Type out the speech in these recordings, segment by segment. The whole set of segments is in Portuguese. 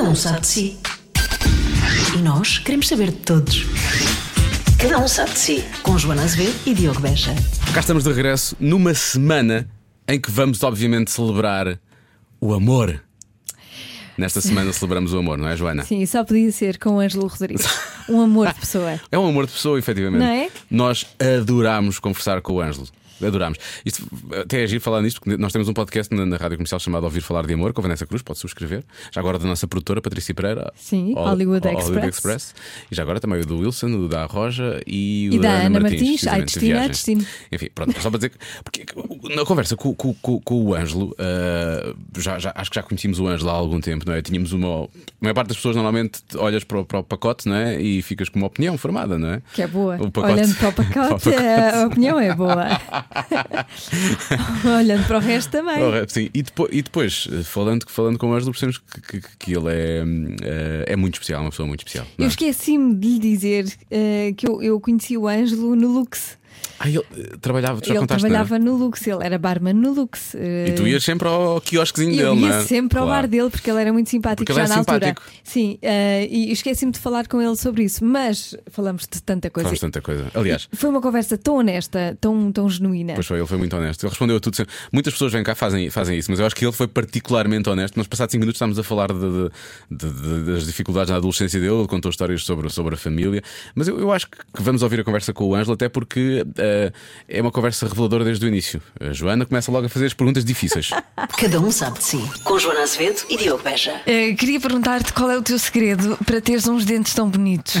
Cada um sabe de si. E nós queremos saber de todos. Cada um sabe de si. Com Joana Azevedo e Diogo Beja. Cá estamos de regresso numa semana em que vamos, obviamente, celebrar o amor. Nesta semana celebramos o amor, não é, Joana? Sim, só podia ser com o Ângelo Rodrigues. Um amor de pessoa. É um amor de pessoa, efetivamente. Não é? Nós adorámos conversar com o Ângelo. Adorámos. Isto, até é giro falar nisto, porque nós temos um podcast na, na rádio comercial chamado Ouvir Falar de Amor, com a Vanessa Cruz, pode subscrever. Já agora da nossa produtora, Patrícia Pereira. Sim, Hol- Hollywood Hollywood Express. E já agora também o do Wilson, o da Roja e o E da Ana Martins. precisamente, Ai, de destino viagens. destino. Enfim, pronto, só para dizer que porque na conversa com, com- com- com o Ângelo, ah, já, já- acho que já conhecíamos o Ângelo há algum tempo, não é? Tínhamos uma. A maior parte das pessoas normalmente olhas para o, para o pacote, não é? E ficas com uma opinião formada, não é? Que é boa. O pacote. Olhando para o pacote, a opinião é boa. Olhando para o resto também. Sim, e depois, e depois, falando, falando com o Ângelo, percebemos que, que- que ele é, eh, é muito especial, uma pessoa muito especial. Eu é? esqueci-me de lhe dizer eh, que eu, eu conheci o Ângelo no Lux. Ah, ele eh, trabalhava, tu já ele contaste, trabalhava no Lux, ele era barman no Lux. eh, E tu ias sempre ao quiosquezinho E dele, eu ia não é? sempre ao Claro. bar dele porque ele era muito simpático Porque ele já é na altura. simpático. Sim, eh, e esqueci-me de falar com ele sobre isso, mas falamos de tanta coisa. Falamos tanta coisa. Aliás, Foi uma conversa tão honesta, tão, tão genuína. Pois foi, ele foi muito honesto. Ele respondeu a tudo. sempre. Muitas pessoas vêm cá fazem, fazem isso, mas eu acho que ele foi particularmente honesto. Nós, passados 5 minutos, estávamos a falar de- de- de- de- das dificuldades na adolescência dele. Ele contou histórias sobre, sobre a família. Mas eu, eu acho que vamos ouvir a conversa com o Ângelo, até porque eh, é uma conversa reveladora desde o início. A Joana começa logo a fazer as perguntas difíceis. Cada um sabe de si. Com Joana Azevedo e Diogo Beja. Eh, queria perguntar-te qual é o teu segredo para teres uns dentes tão bonitos.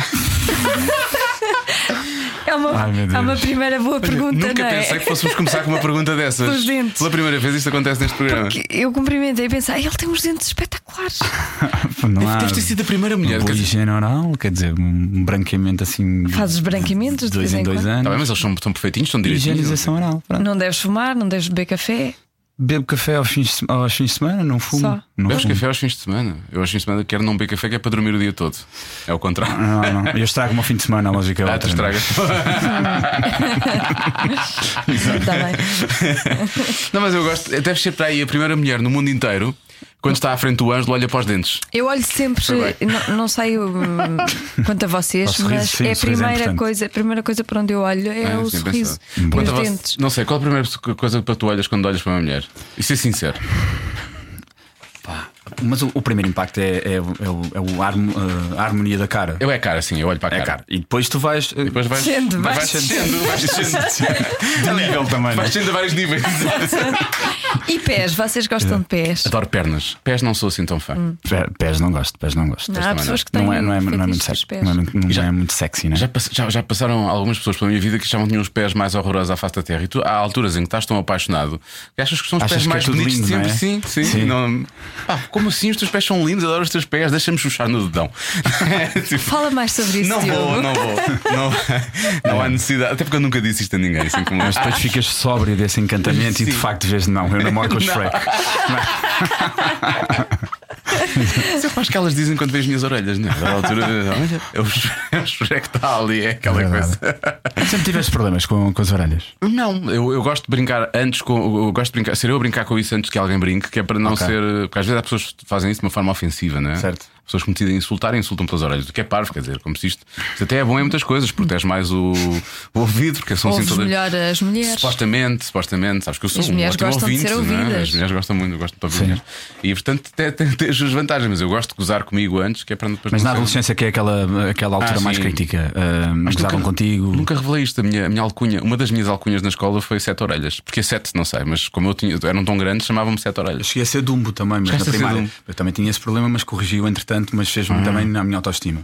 é, uma, Ai, é uma primeira boa pergunta, Nunca não é? pensei que fôssemos começar com uma pergunta dessas. Os dentes. Pela primeira vez isto acontece neste programa. Que Eu cumprimentei e pensei, "Ai, ele tem uns dentes espetaculares. Não há Deves ter sido a primeira mulher. boa higiene oral, quer dizer, um branqueamento assim. Fazes branqueamentos de dois em em dois anos. Tá bem, mas eles são, são perfeitinhos, são direitinhos. Higienização oral. pronto. Não deves fumar, não deves beber café. Bebo café aos fins, de, aos fins de semana, não fumo. Só. Não Bebes fumo. café aos fins de semana. Eu aos fins de semana quero não beber café que é para dormir o dia todo. É o contrário. Não, não. Eu estrago-me ao fim de semana, a lógica é Ah, tu outra. estragas. Está bem. Não, mas eu gosto. Deves ser para aí a primeira mulher no mundo inteiro. Quando está à frente do Ângelo, olha para os dentes. Eu olho sempre, não, não sei hum, quanto a vocês, sorriso, mas sim, é a é primeira importante. coisa, a primeira coisa para onde eu olho é, Ah, o sim, sorriso Quanto os a dentes. Não sei, qual a primeira coisa para tu olhas quando olhas para uma mulher? E ser sincero. Mas o, o primeiro impacto é, é, é o- é o harmo- a harmonia da cara. Eu é cara, sim, eu olho para a É cara. cara. E depois tu vais. eh, Depois vais, Descendo, vais, vais descendo, vais descendo. de nível também. Vais né? descendo a vários níveis. E pés, vocês gostam de pés? Adoro pernas. Pés não sou assim tão fã. Pé- Pés não gosto, pés não gosto. Não, há pessoas que têm Não é, não é, não é muito fetiches sexy. pelos pés. Não é, muito- não Já- é muito sexy, né? Já, já- já passaram algumas pessoas pela minha vida que achavam que tinham os pés mais horrorosos à face da terra. E tu, há alturas em que estás tão apaixonado que achas que são os Achas pés é mais bonitos de lindo, sempre. é? Sim, sim. Sim. Não... Pá, como assim? Os teus pés são lindos, adoro os teus pés, deixa-me chuchar no dedão. Tipo, Fala mais sobre isso, Não Diogo. vou, não vou. Não, não há necessidade. Até porque eu nunca disse isto a ninguém. Assim como Mas depois ficas sóbrio desse encantamento e de Sim. facto vês, não, eu namoro com o Shrek. Isso eu acho que elas dizem quando vejo as minhas orelhas, não é? Altura, olha, é o é está ali, é aquela É coisa. Sempre tiveste problemas com, com as orelhas. Não, eu, eu gosto de brincar antes com. Eu gosto de brincar, ser eu a brincar com isso antes que alguém brinque, que é para não Ok. ser. Porque às vezes há pessoas fazem isso de uma forma ofensiva, não é? Certo. Pessoas que me decidem insultar insultam pelas orelhas, o que é parvo, quer dizer, como se isto, isto até é bom em muitas coisas, protege mais o, o ouvido, porque são assim todas. melhor as mulheres. Supostamente, supostamente, sabes que eu sou As um mulheres ótimo gostam de ouvinte, ser não é? ouvidas. As mulheres gostam muito, eu gosto de ouvir. E portanto tem, tem, tem as suas vantagens, mas eu gosto de gozar comigo antes, que é para depois Mas na adolescência, que é aquela, aquela altura Ah, mais crítica, ah, Mas gozavam nunca- contigo. Nunca revelei isto. A minha, a minha alcunha, uma das minhas alcunhas na escola foi sete orelhas. Porque sete, não sei, mas como eu tinha, eram tão grandes, chamavam-me sete Eu orelhas. cheguei a ser Dumbo também, mas Chegaste a na primária. Eu também tinha esse problema, mas corrigiu entretanto, mas fez-me também na minha autoestima.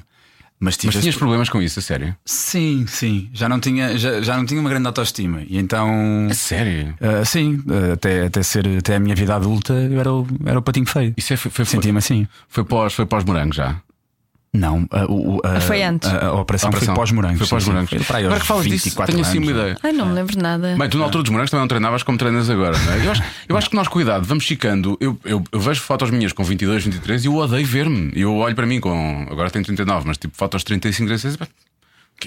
Mas, tive Mas tinhas pro- problemas com isso, a sério? Sim, sim. Já não tinha, já, já não tinha uma grande autoestima. E então. A sério? ah, sim, ah, até, até, ser, até a minha vida adulta eu era o, era o patinho feio. Isso é, foi, foi, Sentia-me assim. foi, pós, foi pós morangos já. Não, a, o- a- Foi antes. A, a operação, A operação. foi pós-morangos. Foi pós-morangos. para Agora que falas disso, 24 tenho assim uma ideia. Ai, não me lembro de nada. Bem, tu na altura dos morangos também não treinavas como treinas agora, não é? Eu acho, eu acho que nós, cuidado, vamos ficando. Eu, eu, eu vejo fotos minhas com 22, 23 e eu odeio ver-me. Eu olho para mim com. Agora tenho 39, mas tipo fotos de 35, 36.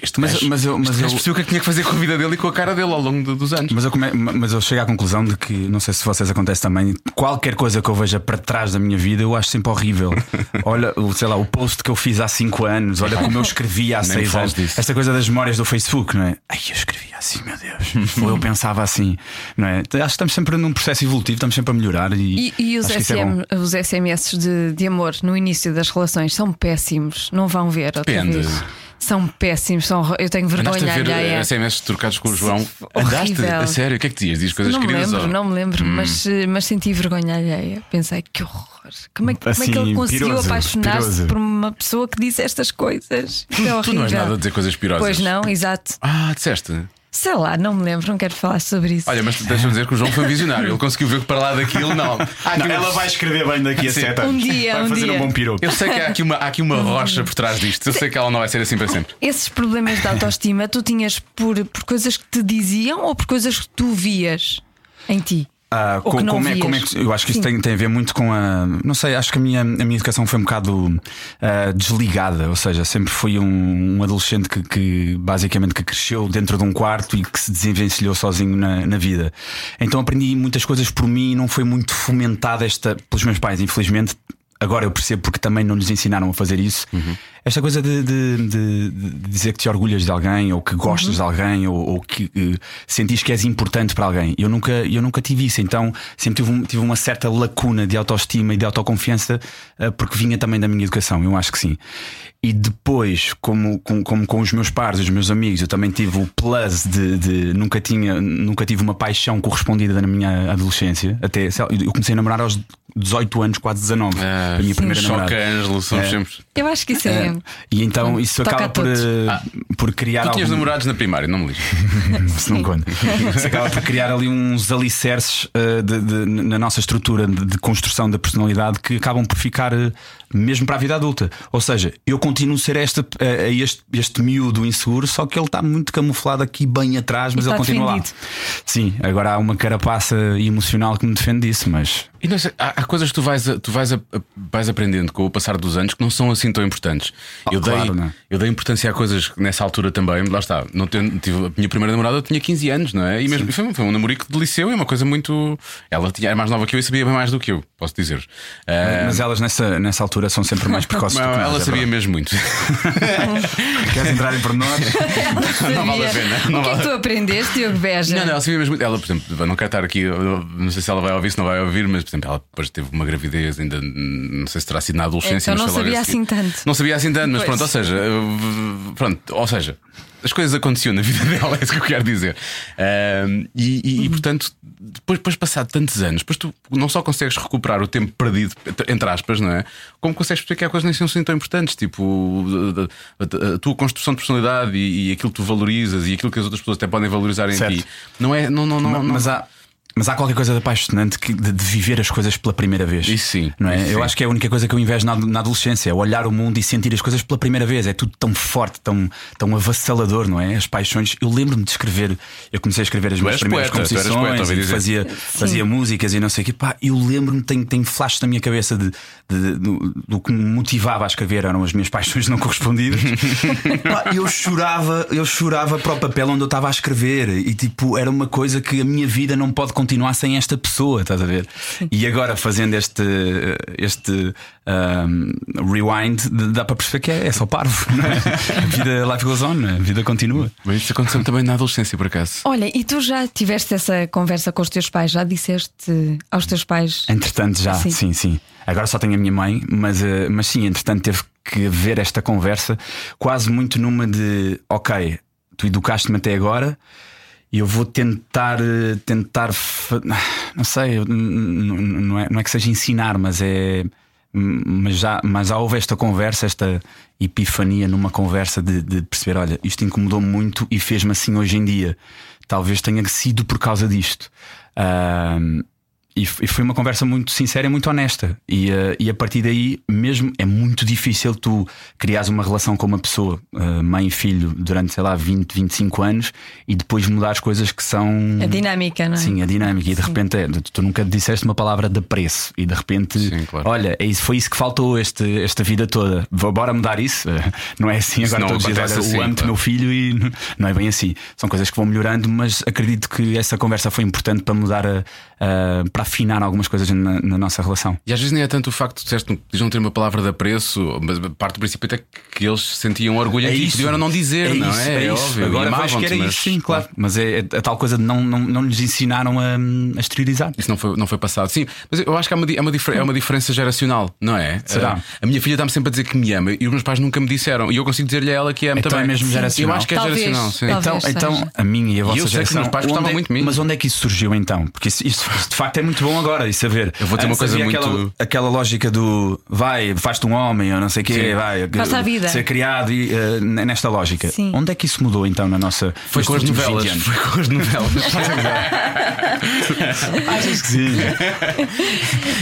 Este Mas- gajo- mas eu- mas eu- percebeu o que é que tinha que fazer com a vida dele e com a cara dele ao longo de- dos anos. Mas eu, come- mas eu chego à conclusão de que, não sei se vocês acontece também, qualquer coisa que eu veja para trás da minha vida eu acho sempre horrível. Olha, sei lá, o post que eu fiz há 5 anos, olha como eu escrevi há Nem 6 fales anos. disso. Esta coisa das memórias do Facebook, não é? Ai, eu escrevi assim, meu Deus. Ou eu pensava assim, não é? Acho que estamos sempre num processo evolutivo, estamos sempre a melhorar e, E, e os, isso é. SM, os SMS de, de amor no início das relações são péssimos. Não vão ver outra Depende. vez. São péssimos. São, eu tenho Andaste vergonha a ver alheia. eh, SMS trocados com o João. horrível. Andaste? A sério? O que é que dizias? Diz coisas Não me queridas? lembro, ou- não me lembro, Hum. mas, eh, mas senti vergonha alheia. Pensei que horror. Como é, que- como é que Assim, ele conseguiu apaixonar-se por uma pessoa que disse estas coisas? Isso é Tu não és horrível. nada a dizer coisas pirosas. Pois não, exato. Ah, disseste. Sei lá, não me lembro, não quero falar sobre isso. Olha, mas deixa-me dizer que o João foi visionário. Ele conseguiu ver que para lá daquilo, não. Aqui Não, ela vai escrever bem daqui a Sim. 7 Um anos. dia, vai um fazer dia. um bom piropo. Eu sei que há aqui, uma, há aqui uma rocha por trás disto. Eu sei que ela não vai ser assim para sempre. Esses problemas de autoestima tu tinhas por, por coisas que te diziam ou por coisas que tu vias em ti? Ah, Ou co- que não como, é, como é que eu acho que isso tem, tem a ver muito com a. Não sei, acho que a minha, a minha educação foi um bocado ah, desligada, ou seja, sempre fui um, um adolescente que, que basicamente que cresceu dentro de um quarto e que se desenvencilhou sozinho na, na vida. Então aprendi muitas coisas por mim e não foi muito fomentada esta pelos meus pais, infelizmente. Agora eu percebo porque também não nos ensinaram a fazer isso. Esta coisa de, de- de- de dizer que te orgulhas de alguém, ou que gostas de alguém, ou, ou que eh, sentis que és importante para alguém. Eu nunca, eu nunca tive isso, então sempre tive, um- tive uma certa lacuna de autoestima e de autoconfiança, eh, porque vinha também da minha educação, eu acho que sim. E depois, como, com- como com os meus pares, os meus amigos, eu também tive o plus de, de nunca, tinha, nunca tive uma paixão correspondida na minha adolescência. Até eu comecei a namorar aos 18 anos, quase 19. Ah, a minha primeira Choca, namorada. Ângelo, somos É. sempre. Eu acho que isso é. E então isso Toca acaba a por, eh, por criar Tu tinhas algum- namorados na primária, não me lixes. se não conta. Isso acaba por criar ali uns alicerces eh, de- de- na nossa estrutura de, de construção da personalidade que acabam por ficar eh, mesmo para a vida adulta. Ou seja, eu continuo a ser este, eh, este, este miúdo inseguro, só que ele está muito camuflado aqui bem atrás, mas E ele continua defendido. lá. Sim, agora há uma carapaça emocional que me defende disso, mas E não sei, há, há coisas que tu vais, a- tu vais, a- a- vais aprendendo com o passar dos anos que não são assim tão importantes. Oh, eu, dei, claro, não é? eu dei importância a coisas que nessa altura também, lá está. Não ten- tive, a minha primeira namorada eu tinha 15 anos, não é? E mesmo, foi, foi um namorico de liceu e uma coisa muito. Ela tinha, era mais nova que eu e sabia bem mais do que eu, posso dizer. Ah, mas elas nessa, nessa altura são sempre mais precoces do que não, nós, ela é sabia mesmo muito. Queres entrar em pormenores? não vale a pena. Não o que é vale- que tu aprendeste, Diogo Beja? Não, não, ela sabia mesmo. Ela, por exemplo, eu não quero estar aqui, não sei se ela vai ouvir, se não vai ouvir, mas, por exemplo, ela depois teve uma gravidez, ainda não sei se terá sido na adolescência, Então mas não sabia assim tanto. Não sabia assim tanto, mas Pois. pronto, ou seja, eu- pronto, ou seja, as coisas aconteciam na vida dela, é isso que eu quero dizer. E, e- e, portanto, depois, depois passado tantos anos, depois tu não só consegues recuperar o tempo perdido, entre aspas, não é? Como consegues perceber que há coisas nem são assim tão importantes, tipo a, a- a tua construção de personalidade e, e aquilo que tu valorizas e aquilo que as outras pessoas até podem valorizar em Certo. ti. Não é, não, não, não, Ma- não- mas, há, mas há qualquer coisa de apaixonante que, de, de viver as coisas pela primeira vez. Isso sim, Não é? isso eu sim. acho que é a única coisa que eu invejo na, na adolescência, é olhar o mundo e sentir as coisas pela primeira vez. É tudo tão forte, tão, tão avassalador, não é? As paixões. Eu lembro-me de escrever, eu comecei a escrever as minhas eras primeiras poeta, tu composições poeta, e fazia, fazia músicas e não sei o quê. Pá, eu lembro-me, tenho, tenho flashes na minha cabeça de, de- do, do que me motivava a escrever, eram as minhas paixões não correspondidas. Pá, eu chorava, eu chorava para o papel onde eu estava a escrever e tipo, era uma coisa que a minha vida não pode continuar sem esta pessoa, estás a ver? E agora fazendo este, este um, rewind, dá para perceber que é, é só parvo, não é? A vida life goes on, a vida continua. Mas isso aconteceu também na adolescência, por acaso. Olha, e tu já tiveste essa conversa com os teus pais? Já disseste aos teus pais? Entretanto, já, Sim. sim, sim. Agora só tenho a minha mãe, mas, eh, mas sim, entretanto teve que haver esta conversa, quase muito numa de ok, tu educaste-me até agora e eu vou tentar, eh, tentar, não sei, não é, não é que seja ensinar, mas é. Mas já, mas já houve esta conversa, esta epifania numa conversa de, de perceber: olha, isto incomodou-me muito e fez-me assim hoje em dia. Talvez tenha sido por causa disto. Ahm, e, e foi uma conversa muito sincera e muito honesta. E, eh, e a partir daí, mesmo é muito difícil tu criares uma relação com uma pessoa, eh, mãe e filho, durante, sei lá, 20, 25 anos e depois mudares coisas que são. A dinâmica, não é? Sim, a dinâmica. E de repente é, tu, nunca disseste uma palavra de apreço. E de repente, Sim, claro. olha, é isso, foi isso que faltou este, esta vida toda. Vou- Bora mudar isso? Não é assim agora todos acontece Olha, assim, o amo-te, claro. meu filho, e não é bem assim. São coisas que vão melhorando, mas acredito que essa conversa foi importante para mudar, a, a- para afinar algumas coisas na, na nossa relação. E às vezes nem é tanto o facto de não ter uma palavra de apreço, mas parte do princípio é que eles sentiam orgulho em ti e podiam não dizer, não isso, é? É, isso. óbvio. Agora e vejo que era mas- isso, sim, claro. Mas é, é a tal coisa de não, não, não lhes ensinaram a, a exteriorizar. Isso não foi, não foi passado. Sim, mas eu acho que há uma, é uma, é uma diferença geracional, não é? Será? Ah, a minha filha está-me sempre a dizer que me ama e os meus pais nunca me disseram. E eu consigo dizer-lhe a ela que ama Então também. é mesmo Sim, geracional. Eu acho que é Talvez, geracional, sim. talvez. Então, seja. então, a minha e a vossa eu sei que geração. meus pais onde gostavam é- muito de mim. Mas onde é que isso surgiu então? Porque isso, isso- isso de facto é muito bom agora e saber. Eu vou ter uma Antes coisa muito- Aquela, aquela lógica do vai, faz-te um homem ou não sei o quê, Sim. vai. Faz-te a vida. Ser criado e, eh, nesta lógica. Sim. Onde é que isso mudou então na nossa. Foi com as novelas. 20 anos? Foi com as novelas. Achas que Sim.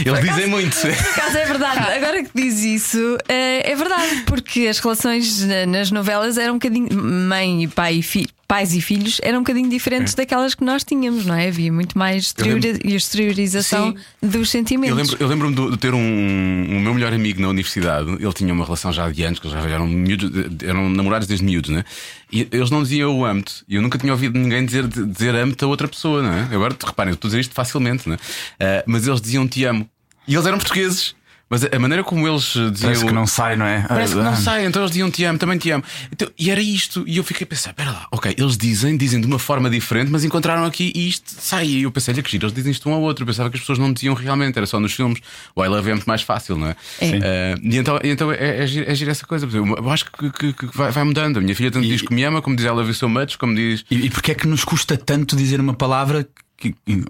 Eles dizem muito. Por acaso é verdade, agora que diz isso, eh, é verdade, porque as relações na- nas novelas eram um bocadinho. Mãe e pai e filho. Pais e filhos eram um bocadinho diferentes daquelas que nós tínhamos, não é? Havia muito mais lembro- exteriorização dos sentimentos. Eu lembro- eu lembro-me de, de ter um, um meu melhor amigo na universidade. Ele tinha uma relação já de anos, que eles já eram, miúdos, eram namorados desde miúdos, né? E eles não diziam eu amo-te. E eu nunca tinha ouvido ninguém dizer, dizer amo-te a outra pessoa, não é? Agora, reparem, eu estou a dizer isto facilmente, né? Ah, mas eles diziam te amo. E eles eram portugueses. Mas a maneira como eles eh, diziam. Parece que não sai, não é? Parece que Ah, não sai, então eles diziam te amo, também te amo. Então, e era isto, e eu fiquei a pensar: espera lá, ok, eles dizem, dizem de uma forma diferente, mas encontraram aqui e isto sai. E eu pensei: olha que giro, eles dizem isto um ao outro. Eu pensava que as pessoas não diziam realmente, era só nos filmes. O I love you é muito mais fácil, não é? É. Sim. Eh, e então, e então é, é, giro, é giro essa coisa. Eu acho que, que- que vai, vai mudando. A minha filha tanto diz que me ama, como diz love you so much, como diz. E, e porque é que nos custa tanto dizer uma palavra que,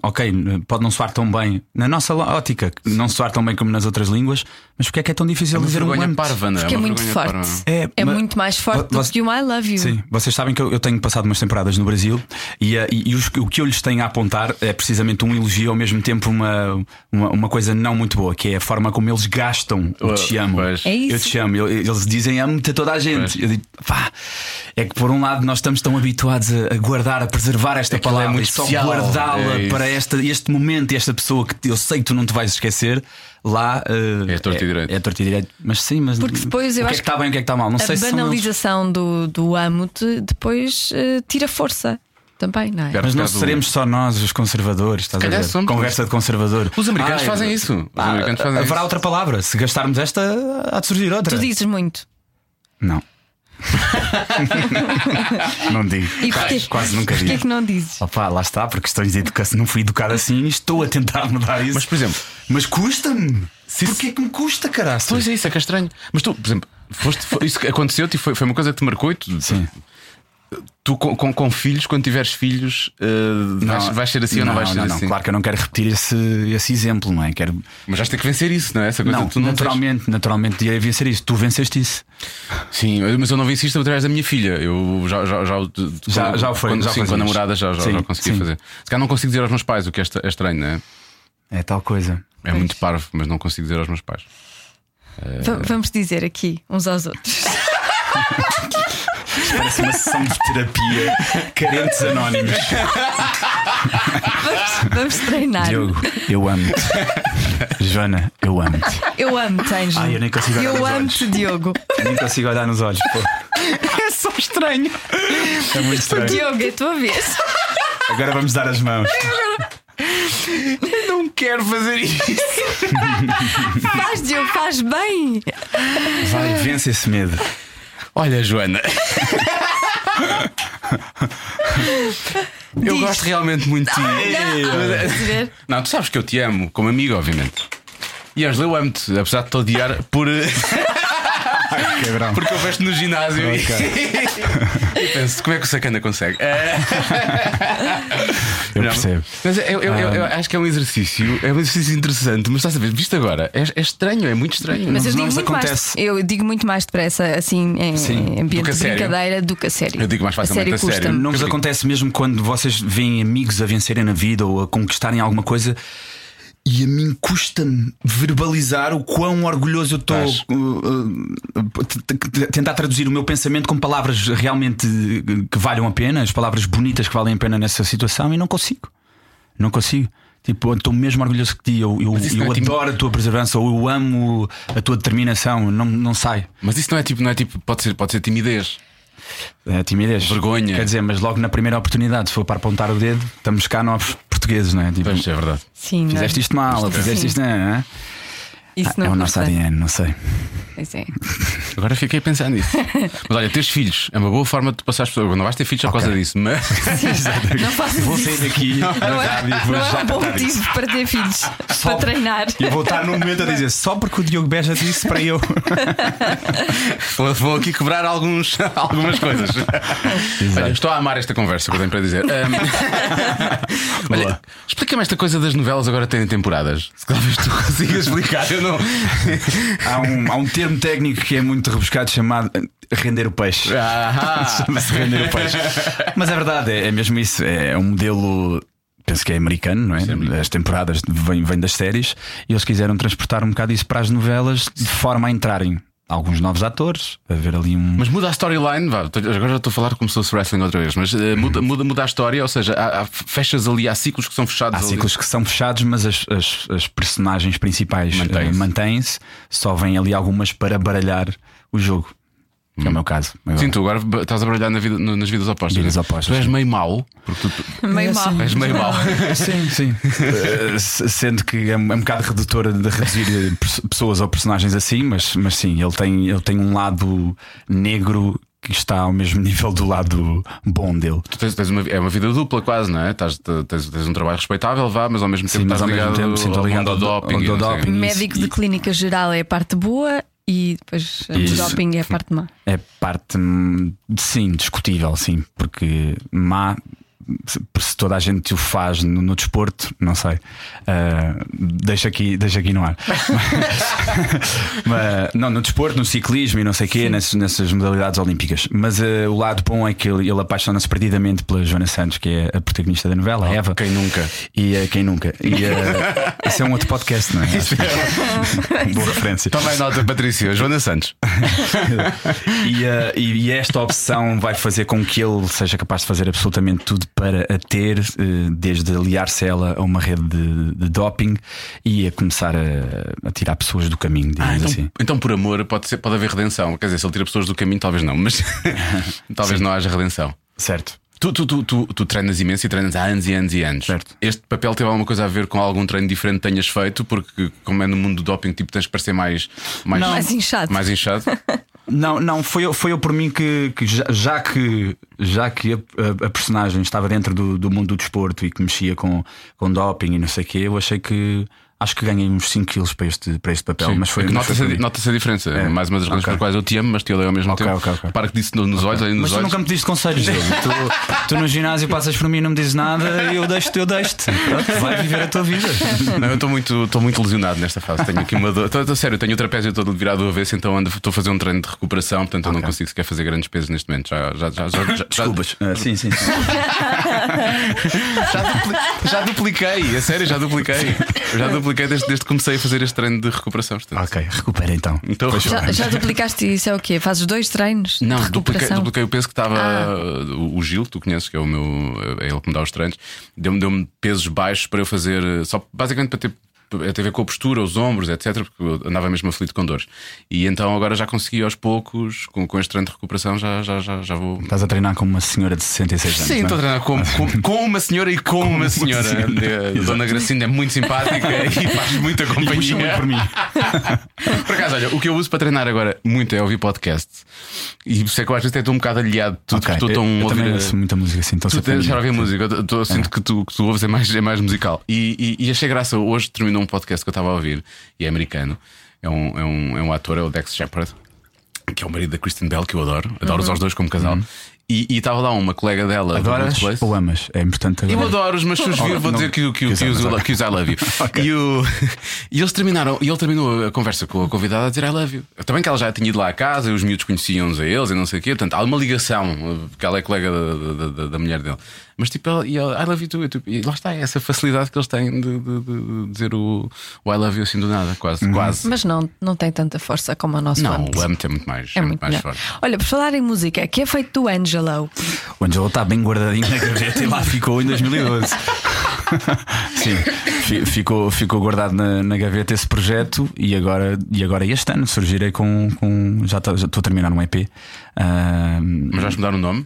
ok, pode não soar tão bem na nossa ótica, não soar tão bem como nas outras línguas, mas porque é que é tão difícil É dizer um amo-te? parva, não é? Porque é uma muito forte. parva. É, É mas- muito mais forte do Você- que o I love you. Sim, vocês sabem que eu, eu tenho passado umas temporadas no Brasil e, eh, e- e os- o que eu lhes tenho a apontar é precisamente um elogio e ao mesmo tempo uma, uma, uma coisa não muito boa, que é a forma como eles gastam o te amo. Pois. É isso. Eu te amo. Eles dizem amo-te a toda a gente. Eu digo, pá, é que por um lado nós estamos tão habituados a, a guardar, a preservar esta Aquilo é palavra muito e só especial. É para esta, este momento e esta pessoa que eu sei que tu não te vais esquecer. Lá eh, É torto e direito. É, é torto e direito. Mas sim, mas Porque depois eu o que acho é que está bem, o que é que está mal? Não A sei se banalização do, do amo-te depois eh, tira força também, não é? Mas não seremos só nós os conservadores, estás a calhar ver? somos. Conversa de conservador. Os americanos Ai, fazem isso. Os pá, americanos fazem haverá isso. outra palavra. Se gastarmos esta, há de surgir outra. Tu dizes muito. Não. não digo. E porquê? Quase nunca Porquê digo. que não dizes? Opa, lá está, por questões de educação. Não fui educado assim e estou a tentar mudar isso. Mas, por exemplo, Mas custa-me. Porquê que me custa, caralho? Pois é, isso é que é estranho. Mas tu, por exemplo, foste, foi- isso que aconteceu-te e foi, foi uma coisa que te marcou e tu, Sim. Tu com, com, com filhos, quando tiveres filhos, eh, vais, vais ser assim ou não vais ser não, assim? Não, claro que eu não quero repetir esse, esse exemplo, não é? Quero. Mas vais ter que vencer isso, não é? Essa coisa Não, tu não tens- naturalmente, naturalmente devia vencer isso. Tu venceste isso. Sim, mas eu não venci isto através da minha filha. Eu já, já, já, o- Já- já o foi, Quando, já sim, com a namorada já, já, Sim, já consegui sim. fazer. Se calhar não consigo dizer aos meus pais, o que é, é estranho, não é? É tal coisa. É muito parvo, mas não consigo dizer aos meus pais. Va- Vamos dizer aqui uns aos outros. Parece uma sessão de terapia. Carentes anónimos. Vamos, vamos treinar. Diogo, eu amo-te. Joana, eu amo-te. Eu amo-te, Anjo. Ai, eu nem consigo olhar Eu nos amo-te, Diogo. Nem consigo olhar nos olhos. Pô. É só estranho. É muito estranho. Diogo, é a tua vez. Agora vamos dar as mãos. Não quero fazer isso. Faz, Diogo, faz bem. Vai, vence esse medo. Olha, Joana. Eu Diz. gosto realmente muito de ti. Ver? Não, tu sabes que eu te amo, como amigo, obviamente. E Angela, eu amo-te, apesar de te odiar por. Quebrão. Porque eu vejo no ginásio e- e penso, como é que o sacana consegue? É. Eu Não. percebo. Mas eu, eu- eu- eu acho que é um exercício, é um exercício interessante, mas estás a ver, visto agora, é, é estranho, é muito estranho. Mas eu não digo, nos muito mais, acontece. eu digo muito mais depressa, assim, em, Sim, em ambiente de sério. brincadeira do que a sério. Eu digo mais facilmente a a sério sério. Não vos Eu digo- acontece mesmo quando vocês veem amigos a vencerem na vida ou a conquistarem alguma coisa E a mim custa-me verbalizar o quão orgulhoso eu estou. Uh, uh, tentar traduzir o meu pensamento com palavras realmente que valham a pena, as palavras bonitas que valem a pena nessa situação, e não consigo. Não consigo. Tipo, estou mesmo orgulhoso de ti. Eu, eu, eu é tipo- adoro a tua perseverança, ou eu amo a tua determinação. Não, não sai. Mas isso não é tipo, não é tipo, pode ser, pode ser timidez. É timidez. Vergonha. Quer dizer, mas logo na primeira oportunidade, se for para apontar o dedo, estamos cá novos portugueses, não é? Tipo, Pois é verdade. Sim, não é? fizeste isto mal, ou fizeste Sim. isto, não é? Isso Ah, não é o nosso. ADN, não sei. Pois é. Agora fiquei a pensar nisso. Mas olha, teres filhos é uma boa forma de passar as pessoas. Não vais ter filhos só por causa disso, mas. Não faças Vou sair daqui Não é, e vou não é um bom motivo para ter filhos, para treinar. E vou estar num momento a dizer só porque o Diogo Beja disse para eu. Vou, aqui quebrar alguns, algumas coisas. Olha, estou a amar esta conversa que eu tenho para dizer. Ahm, olha, explica-me esta coisa das novelas agora terem temporadas. Se talvez tu consigas explicar, eu não. Há um, há um termo técnico que é muito rebuscado chamado render o peixe. Ah, Chama-se render o peixe. Mas é verdade, é, é mesmo isso. É um modelo. Penso que é americano, não é? As temporadas vêm, vêm das séries e eles quiseram transportar um bocado isso para as novelas de forma a entrarem alguns novos atores, a ver ali um. Mas muda a storyline, vá, agora já estou a falar como se fosse wrestling outra vez, mas eh, muda, muda, muda a história, ou seja, há, há- fechas ali, há ciclos que são fechados. Há ali. ciclos que são fechados, mas as, as, as personagens principais Mantêm-se. eh, mantêm-se. Só vêm ali algumas para baralhar o jogo. Que é o meu caso. Agora. Sim, tu agora estás a baralhar na vida- no- nas vidas opostas. Vidas né? opostas, Tu és meio mau, porque tu, tu Meio mal. és meio mau. Sim, sim. Eh, se- Sendo que é um é um bocado redutor de reduzir eh, pessoas ou personagens assim, mas, mas sim, ele tem, ele tem um lado negro que está ao mesmo nível do lado bom dele. Tu tens, tens uma, é uma vida dupla, quase, não é? Estás, tens, tens um trabalho respeitável, vá, mas ao mesmo tempo Sim, estás ao mesmo ligado, tempo, sim, ao ligado mundo do ao- doping. ao sei. doping. Médico de clínica geral é a parte boa e depois o Isso. doping é a parte má. É parte, hum, sim, discutível, sim, porque má. Se se toda a gente o faz no, no desporto, não sei. Ah, deixa, aqui, deixa aqui no ar. Mas, não, no desporto, no ciclismo e não sei o quê, nessas, nessas modalidades olímpicas. Mas ah, o lado bom é que ele, ele apaixona-se perdidamente pela Joana Santos, que é a protagonista da novela, a Eva. Quem nunca? E ah, quem nunca? E ah, esse é um outro podcast, não é? Boa referência. Aí nota, Patrícia, Joana Santos. E, uh, e- e esta opção vai fazer com que ele seja capaz de fazer absolutamente tudo para a ter, uh, desde aliar-se ela a uma rede de, de doping e a começar a, a tirar pessoas do caminho, digamos Ah, então, assim. então, por amor, pode, ser, pode haver redenção. Quer dizer, se ele tira pessoas do caminho, talvez não, mas talvez não haja redenção. Certo. Tu, tu, tu, tu, tu treinas imenso e treinas há anos e anos e anos. Certo. Este papel teve alguma coisa a ver com algum treino diferente que tenhas feito? Porque, como é no mundo do doping, tipo, tens que parecer mais. Mais, Mais inchado. Mais inchado. Não, não, foi, eu- foi eu por mim que, que já, já que, já que a, a- personagem estava dentro do, do mundo do desporto e que mexia com, com doping e não sei o quê, eu achei que. Acho que ganhei uns 5 quilos para este, para este papel, mas foi. É Nota-se a, nota-se a diferença. É. Mais uma das razões Ok. pelas quais eu te amo, mas te odeio ao mesmo Ok, tempo. ok, ok. Para que disse no- nos olhos, ali nos Mas tu olhos. nunca me pediste conselhos, Diogo. tu, tu no ginásio passas por mim e não me dizes nada, eu deixo-te, eu deixo-te. Vai viver a tua vida. Não, eu estou muito, estou muito lesionado nesta fase. Tenho aqui uma dor. Estou- estou sério, eu tenho o trapézio todo virado do avesso, então estou a fazer um treino de recuperação, portanto eu não consigo sequer fazer grandes pesos neste momento. Já, já, já, já, já, Desculpas. Ah, sim, sim. sim. já, dupli- já dupliquei, a sério, já dupliquei. Já dupliquei desde, desde que comecei a fazer este treino de recuperação. portanto. ok, recupera então. Então, Já, já duplicaste isso? É o quê? Fazes dois treinos? Não, de dupliquei, dupliquei o peso que estava. Ah. O Gil, tu conheces, que é o meu. É ele que me dá os treinos, deu-me deu pesos baixos para eu fazer. Só basicamente para ter. A ter a ver com a postura, os ombros, etc. Porque eu andava mesmo aflito com dores. E então agora já consegui aos poucos, com, com este treino de recuperação, já, já, já, já vou. Estás a treinar como uma senhora de 66 anos. Sim, é? estou a treinar com, com, com uma senhora e com uma senhora. senhora. A Dona Gracinda é muito simpática e faz muita Puxa muito companhia. por mim. Por acaso, olha, o que eu uso para treinar agora muito é ouvir podcast. E sei que eu às vezes estou um bocado aliado de tudo, Ok, porque estou eu, tão eu a também ouço muita música assim. Estou a ouvir música, eu, tô- eu sinto que tu, que tu ouves é mais, é mais musical. E, e, e achei graça, hoje terminou um podcast que eu estava a ouvir, e é americano, é um, é um, é um ator, é o Dex Shepard, que é o marido da Kristen Bell, que eu adoro, adoro-os aos dois como casal. E e estava lá uma colega dela do Adoras Workplace. ou amas? É importante Eu agora. adoro-os, mas se os vir, Oh, vou não. dizer que, o- que, o- Que os que, os, que os I love you. e, o- e eles terminaram, e ele terminou a conversa com a convidada a dizer I love you. Também que ela já tinha ido lá à casa e os miúdos conheciam-nos a eles e não sei o quê. Portanto, há uma ligação, porque ela é colega da, da- da- da mulher dele. Mas tipo, ela- e ela, I love you too. E, tipo, e lá está, é essa facilidade que eles têm de, de- de dizer o, o I love you assim do nada, quase. quase. Mas não, não tem tanta força como o nosso Não, o amo é muito mais, É muito mais melhor. forte. Olha, por falar em música, que é feito do Angelo? O Angelo está bem guardadinho na gaveta e lá ficou em 2012. Sim, fi- ficou, ficou guardado na, na gaveta esse projeto e agora, e agora este ano surgirei com. com já estou a terminar um EP. Ah, Mas vais mudar o nome?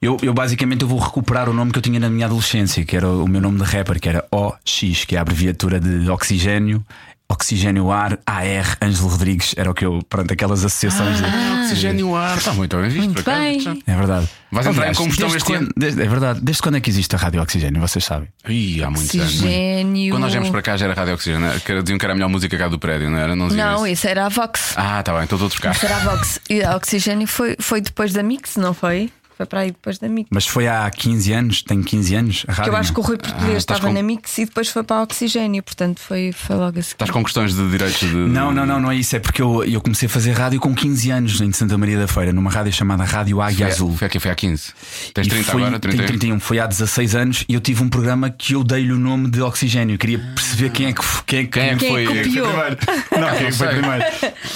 eu, eu basicamente eu vou recuperar o nome que eu tinha na minha adolescência, que era o meu nome de rapper, que era OX, que é a abreviatura de oxigênio. Oxigênio Ar, AR, Ângelo Rodrigues, era o que eu, pronto, aquelas associações. de- Oxigênio ar. Está muito bem visto, Muito bem. É verdade. Vais entrar Aliás, em combustão desde este quando- ano? desde- é verdade. Desde quando é que existe a Rádio Oxigênio? Vocês sabem? Ih, há muitos anos. Oxigênio. Quando nós viemos para cá já era Rádio Oxigênio, né? que era- diziam que era a melhor música cá do prédio, não era? Não, Não, isso. isso era a Vox. Ah, tá bem, então estou a trocar. Isso era a Vox. E a Oxigênio foi, foi depois da Mix, não foi? Foi para aí depois da Mix. Mas foi há 15 anos, tenho 15 anos, a Que rádio. eu acho que o Rui Ah, Português estás estava com- na Mix e depois foi para a Oxigênio, portanto foi, foi logo a seguir. Estás com questões de direitos de. Não, não, não, não é isso. É porque eu, eu comecei a fazer rádio com 15 anos em Santa Maria da Feira, numa rádio chamada Rádio Águia Foi, Azul. foi aqui, foi há 15. Tens E 30 foi, agora? tenho 31? 31, foi há 16 anos e eu tive um programa que eu dei-lhe o nome de Oxigênio. Eu queria perceber quem é que, f- quem é que, Quem é que Quem é foi? copiou? primeiro. Não, quem é que foi primeiro.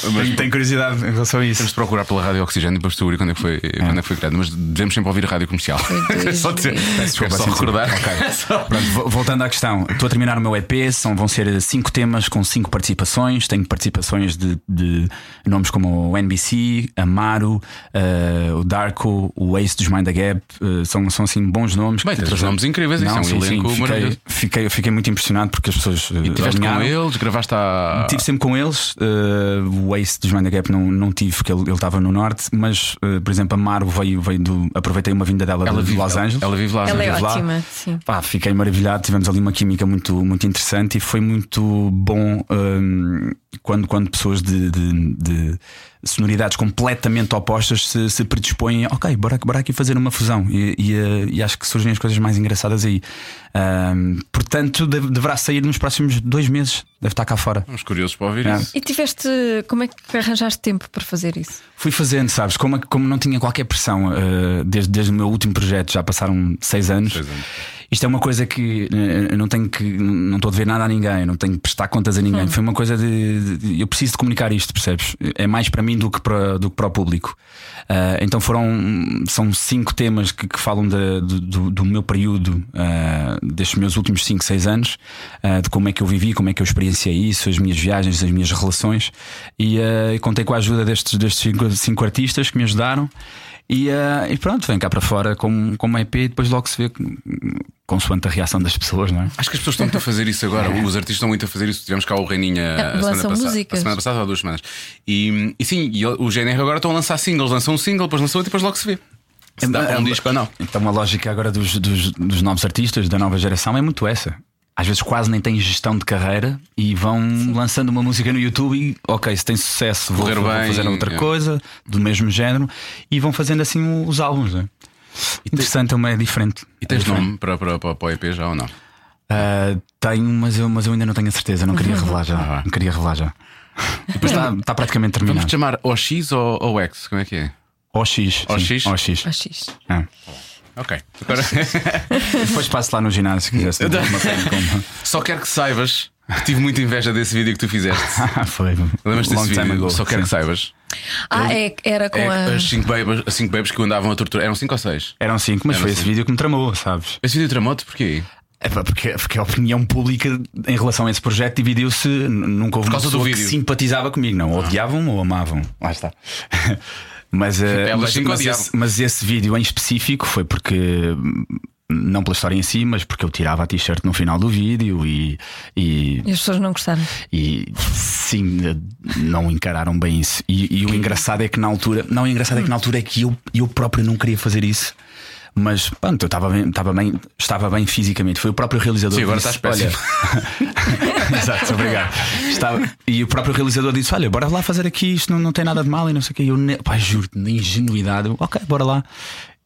Tenho, tenho curiosidade em relação a isso. Temos de procurar pela rádio Oxigênio para descobrir quando é que foi, quando é que foi criado. Mas devemos sempre ouvir a rádio comercial. só Quero desculpa, só sim, sim. recordar. Ok. Pronto, vo- voltando à questão, estou a terminar o meu EP, são, vão ser cinco temas com cinco participações. Tenho participações de, de nomes como o NBC, Amaro, eh, o Darko, o Ace dos Mind the Gap. eh, são, são assim bons nomes. Bem, tens trazem- nomes incríveis, isso é um sim, sim, elenco fiquei, maravilhoso. fiquei, fiquei muito impressionado porque as pessoas eh, E estiveste com eles, gravaste a. Estive sempre com eles. eh, o Ace dos Mind the Gap não, não tive, porque ele estava no norte. Mas, por exemplo, Amaro veio, veio do. Aproveitei uma vinda dela Ela de vive, Los ela- Angeles. Ela vive lá. Ela é vive lá. ótima, sim. Pá, fiquei maravilhado, tivemos ali uma química muito, muito interessante e foi muito bom hum, quando, quando pessoas de, de- de sonoridades completamente opostas se, se predispõem, ok, bora, bora aqui fazer uma fusão e, e, eh, e acho que surgem as coisas mais engraçadas aí. Hum, portanto, deve- deverá sair nos próximos dois meses, deve estar cá fora. Estamos curiosos para ouvir É. isso. E tiveste. Como é que arranjaste tempo para fazer isso? Fui fazendo, sabes, como, como não tinha qualquer pressão eh, desde, desde o meu último projeto, já passaram seis anos. Seis anos. Isto é uma coisa que eh, eu não tenho que não estou a dever nada a ninguém, não tenho que prestar contas a ninguém. Foi uma coisa de, de- eu preciso de comunicar isto, percebes? É mais para mim do que para, do que para o público. Ah, então foram são cinco temas que, que falam da- do, do- meu período, ah, destes meus últimos cinco, seis anos, ah, de como é que eu vivi, como é que eu experienciei isso, as minhas viagens, as minhas relações. E contei com a ajuda destes, destes cinco, cinco artistas que me ajudaram. E, ah, e pronto, vem cá para fora como, como EP e depois logo se vê consoante a reação das pessoas, não é? Acho que as pessoas estão muito a fazer isso agora. Os artistas estão muito a fazer isso. Tivemos cá o Reininha a semana, lançam passada, músicas. a semana passada ou há duas semanas. E, e sim, e o GNR agora estão a lançar singles. Lançam um single, depois lançam outro e depois logo se vê. Se dá para um disco ou não. Então a lógica agora dos, dos, dos novos artistas da nova geração é muito essa. Às vezes quase nem têm gestão de carreira e vão lançando uma música no YouTube e ok, se tem sucesso vou, vou bem, fazer outra é. coisa do mesmo género e vão fazendo assim os álbuns. Né? Interessante, é uma- é diferente. E tens É diferente. nome para, para, para, o EP já ou não? Ah, tenho, mas eu, mas eu ainda não tenho a certeza, não queria revelar já. Ah. Não queria revelar já. Depois está, está praticamente Vamos terminado. te chamar OX ou, ou X? Como é que é? OX. sim, OX? OX. Axis. Ah. Ok. Agora, Depois passo lá no ginásio se quiser. se uma como- só quero que saibas que tive muita inveja desse vídeo que tu fizeste. Ah, Foi. Lembras-te Long desse time vídeo? ago, Só quero sim. que saibas. Ah, é, era com É, a. as 5 babes, as cinco babes que andavam a torturar. Eram 5 ou 6? Eram cinco, mas Eram foi esse cinco. vídeo que me tramou, sabes? Esse vídeo tramote porquê? É porque, porque a opinião pública em relação a esse projeto dividiu-se. Nunca houve Por uma causa do pessoa que vídeo. simpatizava comigo, não. Odiavam ou amavam. Lá está. mas, eh, mas, cinco mas, odiavam. esse, mas esse vídeo em específico foi porque. hum, Não pela história em si, mas porque eu tirava a t-shirt no final do vídeo e, e, E as pessoas não gostaram. e sim, eh, não encararam bem isso. E, e o engraçado é que na altura, não, o engraçado é que na altura é que eu, eu próprio não queria fazer isso. Mas pronto, eu estava bem, estava bem, estava bem fisicamente. Foi o próprio realizador Sim, agora que estás disse, olha... Exato, obrigado. Estava... E o próprio realizador disse: Olha, bora lá fazer aqui, isto não, não tem nada de mal e não sei o que. E eu, ne... pá, juro-te, na ingenuidade, ok, bora lá.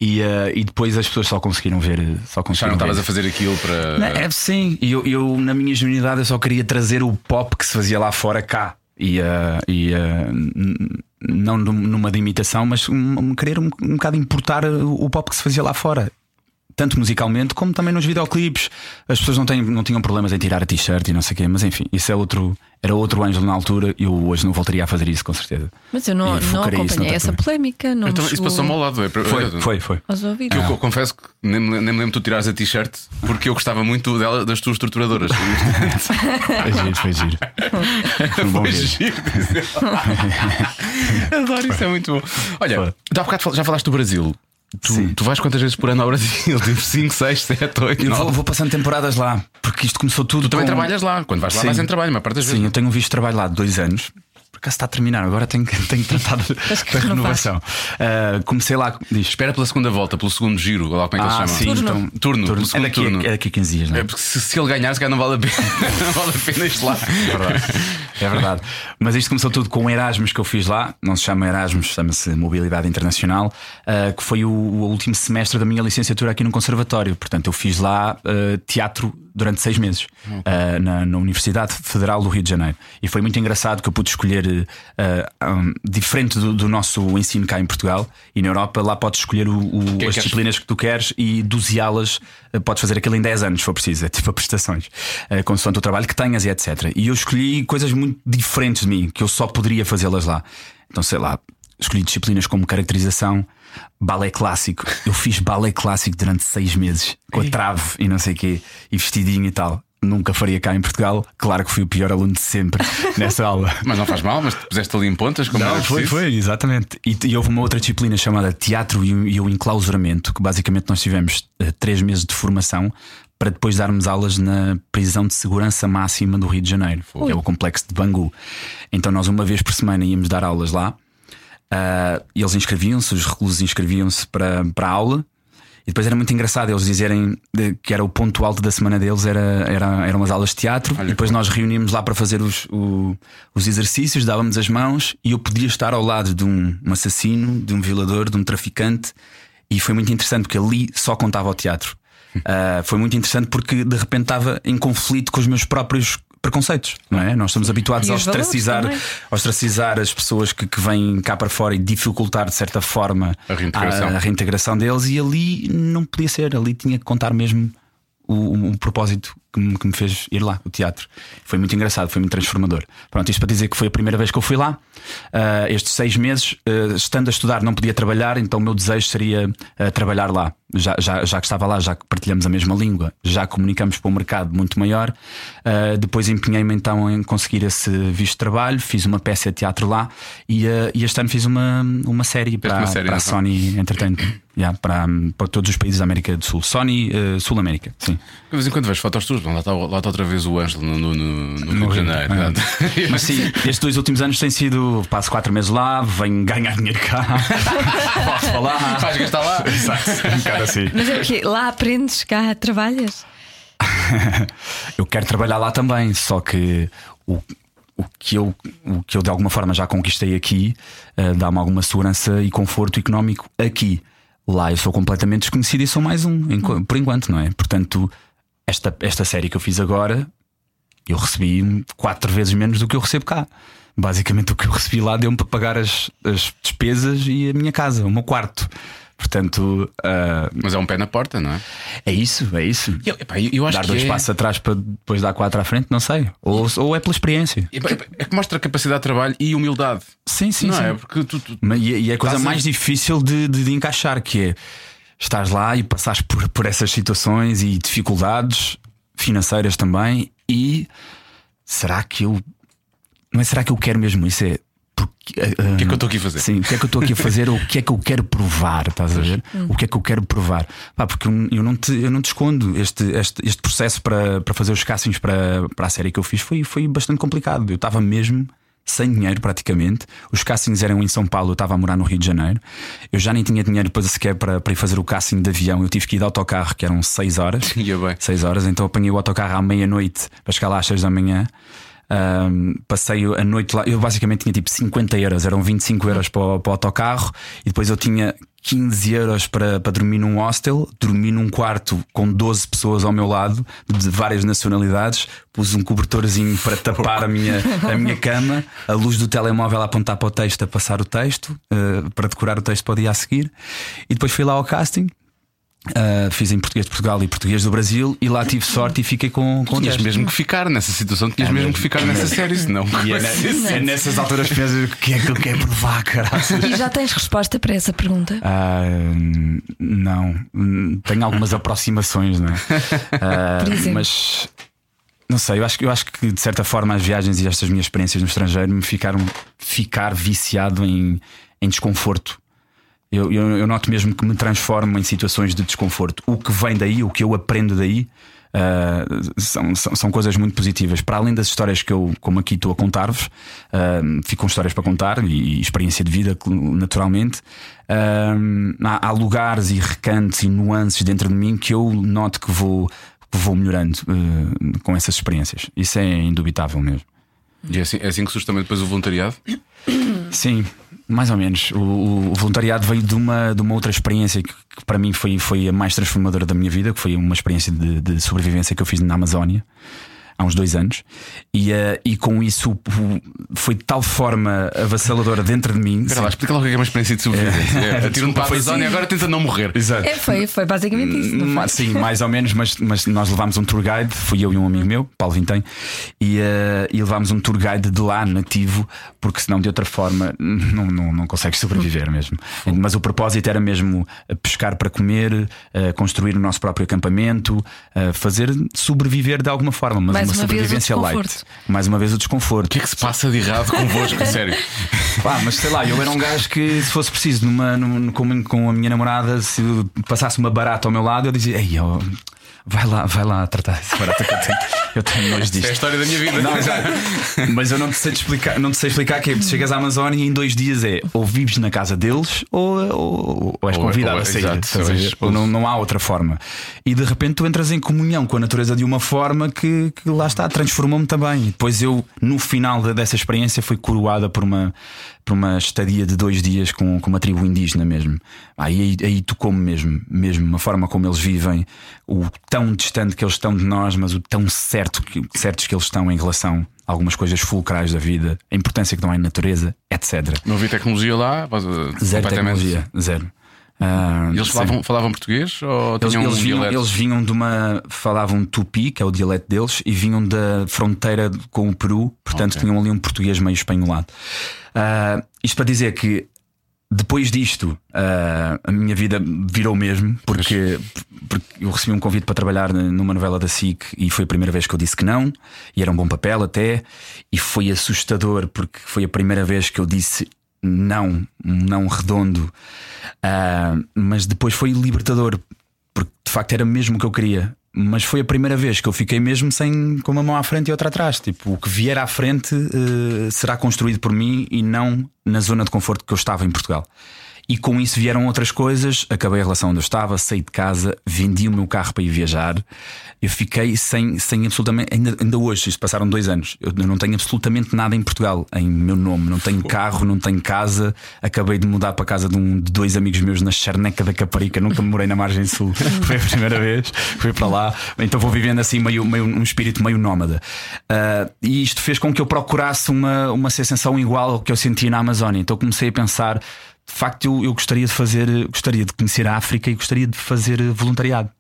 E, eh, e depois as pessoas só conseguiram ver. Só Já conseguiram não estavas a fazer aquilo para. Não, é, sim, e eu, eu, na minha genuinidade eu só queria trazer o pop que se fazia lá fora cá. E, eh, e n- não num- numa de imitação, mas um, um- querer um, um bocado importar o pop que se fazia lá fora. Tanto musicalmente como também nos videoclipes. As pessoas não, têm, não tinham problemas em tirar a t-shirt e não sei o quê, mas enfim, isso é outro, era outro Ângelo na altura. Eu hoje não voltaria a fazer isso, com certeza. Mas eu não, E não acompanhei essa polémica. Não Então, isso passou-me ao lado. é, Foi, foi, foi. aos ouvidos. Que eu, confesso que nem, me- nem me lembro de tu tirares a t-shirt porque eu gostava muito dela, das tuas torturadoras. Foi giro, foi giro. Foi giro. Adoro, isso é muito bom. Olha, já falaste do Brasil. Tu, Sim. tu vais quantas vezes por ano ao Brasil? Tipo 5, 6, 7, 8, Eu 9. vou, vou passando temporadas lá, porque isto começou tudo. Tu também com- trabalhas lá. Quando vais lá, Sim. vais em trabalho, mas parte das Sim, vezes. eu tenho um visto de trabalho lá de dois anos. Por acaso está a terminar, agora tenho, que- tenho que da renovação. Ah, comecei lá. Diz. Espera pela segunda volta, pelo segundo giro, lá como é que Ah, eles sim, chamam. Turno. então. Turno, pelo É daqui, turno. é daqui a 15 dias, não é? É porque se, se ele ganhar, se calhar não vale a pena. não vale a pena isto lá. É verdade. Mas isto começou tudo com o Erasmus que eu fiz lá. Não se chama Erasmus, chama-se Mobilidade Internacional, ah, que foi o, o último semestre da minha licenciatura aqui no Conservatório. Portanto, eu fiz lá ah, teatro durante seis meses ah, na, na Universidade Federal do Rio de Janeiro. E foi muito engraçado que eu pude escolher, um, diferente do, do nosso ensino cá em Portugal e na Europa, lá podes escolher o- o- que é que as queres? disciplinas que tu queres e doseá-las. Podes fazer aquilo em 10 anos, se for preciso, é tipo a prestações, uh, consoante o trabalho que tenhas e etc. E eu escolhi coisas muito diferentes de mim, que eu só poderia fazê-las lá. Então, sei lá, escolhi disciplinas como caracterização, balé clássico. Eu fiz balé clássico durante seis meses, com a trave e não sei o quê, e vestidinho e tal. Nunca faria cá em Portugal. Claro que fui o pior aluno de sempre nessa aula. Mas não faz mal, mas te puseste ali em pontas, como Não, foi, foi, exatamente. E, e houve uma outra disciplina chamada Teatro e, o- e o Enclausuramento, que basicamente nós tivemos eh, três meses de formação para depois darmos aulas na prisão de segurança máxima do Rio de Janeiro, que é o complexo de Bangu. Então nós, uma vez por semana, íamos dar aulas lá. Ah, e eles inscreviam-se, os reclusos inscreviam-se para, para a aula. E depois era muito engraçado eles dizerem que era o ponto alto da semana deles, era, era, eram as aulas de teatro. e depois nós reuníamos lá para fazer os, o- os exercícios, dávamos as mãos e eu podia estar ao lado de um, um assassino, de um violador, de um traficante. E foi muito interessante porque ali só contava o teatro. Ah, foi muito interessante porque de repente estava em conflito com os meus próprios preconceitos, não é? Nós estamos habituados a ostracizar, a ostracizar as pessoas que, que vêm cá para fora e dificultar de certa forma A reintegração. a, a reintegração deles e ali não podia ser, ali tinha que contar mesmo o, o- o propósito que me, que me fez ir lá, o teatro. Foi muito engraçado, foi muito transformador. Pronto, isto para dizer que foi a primeira vez que eu fui lá. Ah, estes seis meses, ah, estando a estudar, não podia trabalhar, então o meu desejo seria ah, trabalhar lá. Já, já, já que estava lá, já que partilhamos a mesma língua, já comunicamos para um mercado muito maior. Depois empenhei-me então em conseguir esse visto de trabalho, fiz uma peça de teatro lá e, e este ano fiz uma, uma série para, uma série, para a então? Sony Entertainment. Yeah, para, para todos os países da América do Sul. Sony uh, Sul América, sim. De vez em quando vejo fotos tuas, lá está, lá está outra vez o Ângelo no, no, no, no Rio de Janeiro. Portanto. Mas sim, estes dois últimos anos têm sido. Passo quatro meses lá, venho ganhar dinheiro cá, posso falar. Faz gastar lá. Exato, um bocado assim. Mas é que lá aprendes, cá trabalhas. Eu quero trabalhar lá também, só que o, o, que, eu, o que eu de alguma forma já conquistei aqui eh, dá-me alguma segurança e conforto económico aqui. Lá eu sou completamente desconhecido e sou mais um, por enquanto, não é? Portanto, esta, esta série que eu fiz agora, eu recebi quatro vezes menos do que eu recebo cá. Basicamente, o que eu recebi lá deu-me para pagar as, as despesas e a minha casa, o meu quarto. Portanto, ah, Mas é um pé na porta, não é? é isso, é isso. Eu, epá, eu- acho Dar dois é, passos atrás para depois dar quatro à frente, não sei. Ou, ou é pela experiência. é, é que mostra capacidade de trabalho e humildade. Sim, sim, não sim. é? Porque tu, tu- E, e é a coisa a- mais difícil de, de- de encaixar, que é estás lá e passares por, por essas situações e dificuldades financeiras também. E será que eu. Não é será que eu quero mesmo isso? É. porque, o que é que eu estou aqui a fazer? Sim, o que é que eu estou aqui a fazer ou o que é que eu quero provar? Estás a ver? O que é que eu quero provar? Pá, porque eu, eu não te, eu não te escondo. Este, este, este processo para, para fazer os castings para, para a série que eu fiz foi, foi bastante complicado. Eu estava mesmo sem dinheiro praticamente. Os castings eram em São Paulo, eu estava a morar no Rio de Janeiro. Eu já nem tinha dinheiro depois sequer para, para ir fazer o casting de avião. Eu tive que ir de autocarro, que eram 6 horas. Ia bem. 6 horas, então apanhei o autocarro à meia-noite para chegar lá às 6 da manhã. Ahm, passei a noite lá, eu basicamente tinha tipo 50 euros, eram 25 euros para o, para o autocarro, e depois eu tinha 15 euros para, para dormir num hostel, dormi num quarto com 12 pessoas ao meu lado, de várias nacionalidades, pus um cobertorzinho para tapar a minha, a minha cama, a luz do telemóvel a apontar para o texto, a passar o texto, eh, para decorar o texto para o dia a seguir, e depois fui lá ao casting. Uh, fiz em português de Portugal e português do Brasil e lá tive sorte e fiquei com, com Tinhas 10. mesmo que ficar nessa situação, tinhas mesmo que ficar nessa série, senão. E é, é nessas alturas que pensas o que é que eu quero provar, caralho. E já tens resposta para essa pergunta? Ah, não, tenho algumas aproximações, não é? Ah, Por exemplo? mas não sei, eu acho, que- eu acho que de certa forma as viagens e estas minhas experiências no estrangeiro me ficaram ficar viciado em, em desconforto. Eu, eu, eu noto mesmo que me transformo em situações de desconforto. O que vem daí, o que eu aprendo daí, ah, são, são, são coisas muito positivas. Para além das histórias que eu, como aqui estou a contar-vos, ah, ficam histórias para contar e, e experiência de vida, naturalmente. Ah, há, há lugares e recantos e nuances dentro de mim que eu noto que vou, que vou melhorando ah, com essas experiências. Isso é indubitável mesmo. E é assim, é assim que surge também depois o voluntariado? Sim, mais ou menos. O, o voluntariado veio de uma, de uma outra experiência que, que para mim foi, foi a mais transformadora da minha vida, que foi uma experiência de, de sobrevivência que eu fiz na Amazónia. Há uns dois anos, e, eh, e com isso foi de tal forma avassaladora dentro de mim. Espera lá, explica lá o que é uma experiência de sobrevivência. É, Atira-me para a Amazónia e agora tenta não morrer. Exato. É, foi, foi basicamente isso. foi? Sim, mais ou menos, mas, mas nós levámos um tour guide, fui eu e um amigo meu, Paulo Vintém, e, eh, e levámos um tour guide de lá nativo, porque senão de outra forma não, não, não consegues sobreviver mesmo. Mas o propósito era mesmo eh, pescar para comer, eh, construir o nosso próprio acampamento, eh, fazer sobreviver de alguma forma, mas Mais uma, uma vez o sobrevivência light. Mais uma vez o O desconforto. que é que se passa de errado convosco? Sério. Pá, mas sei lá, eu era um gajo que se fosse preciso numa, num- com, com a minha namorada, se passasse uma barata ao meu lado, eu dizia, ei, ó, vai lá, vai lá tratar essa barata que eu tenho. Eu tenho nojo disto. É a história da minha vida. Não, exato. Mas eu não te sei explicar, não te sei explicar que é, chegas à Amazónia e em dois dias é ou vives na casa deles ou, ou, ou és Ou- convidado ou- a sair. exato, ou és- Ou não, não há outra forma. E de repente tu entras em comunhão com a natureza de uma forma que, que lá está, transformou-me também. E depois eu, no final dessa experiência, fui coroada por uma, por uma estadia de dois dias com, com uma tribo indígena mesmo. Aí, aí, aí tocou-me mesmo, mesmo a forma como eles vivem, o tão distante que eles estão de nós, mas o tão certo que, certos que eles estão em relação a algumas coisas fulcrais da vida, a importância que dão à natureza, etc. Não havia tecnologia lá? uh, Zero tecnologia, zero. Ah, E eles falavam, falavam português ou Eles, tinham eles um vinham, eles vinham de uma. falavam tupi, que é o dialeto deles, e vinham da fronteira com o Peru, portanto Ok. tinham ali um português meio espanholado. Ah, isto para dizer que depois disto ah, a minha vida virou mesmo, porque, porque eu recebi um convite para trabalhar numa novela da SIC e foi a primeira vez que eu disse que não, e era um bom papel até, e foi assustador porque foi a primeira vez que eu disse não, não redondo, Ah, mas depois foi libertador, porque de facto era mesmo o que eu queria. Mas foi a primeira vez que eu fiquei mesmo sem com uma mão à frente e outra atrás. Tipo, o que vier à frente eh, será construído por mim e não na zona de conforto que eu estava em Portugal. E com isso vieram outras coisas. Acabei a relação onde eu estava, saí de casa, vendi o meu carro para ir viajar. Eu fiquei sem, sem absolutamente. Ainda, ainda hoje, isto passaram dois anos. Eu não tenho absolutamente nada em Portugal, em meu nome. Não tenho carro, não tenho casa. Acabei de mudar para a casa de, um, de dois amigos meus na Charneca da Caparica. Nunca morei na margem sul. Foi a primeira vez. Fui para lá. Então vou vivendo assim, meio, meio, um espírito meio nómada. Ah, e isto fez com que eu procurasse uma, uma sensação igual ao que eu sentia na Amazónia. Então comecei a pensar de facto eu, eu gostaria de fazer, gostaria de conhecer a África e gostaria de fazer voluntariado.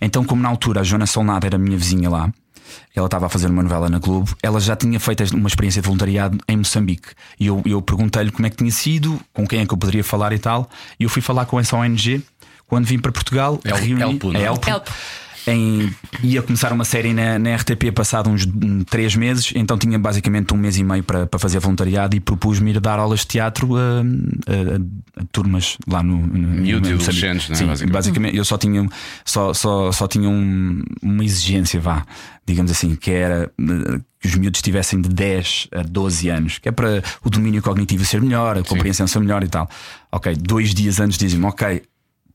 Então, como na altura a Joana Solnada era minha vizinha lá, ela estava a fazer uma novela na Globo, ela já tinha feito uma experiência de voluntariado em Moçambique. E eu, eu perguntei-lhe como é que tinha sido, com quem é que eu poderia falar e tal. E eu fui falar com essa ONG quando vim para Portugal. El- reuni- Elpo, não é? é Elpo. Elpo. Em, ia começar uma série na, na RTP passado uns hum, três meses, então tinha basicamente um mês e meio para, para fazer voluntariado e propus-me ir dar aulas de teatro a, a- a- turmas lá no, Miúdos e adolescentes, não é? Sim, Basicamente. basicamente eu só tinha, só, só, só tinha um- uma exigência, vá, digamos assim, que era eh, que os miúdos tivessem de 10 a 12 anos, que é para o domínio cognitivo ser melhor, a compreensão ser melhor e tal. Ok, dois dias antes dizem-me, ok.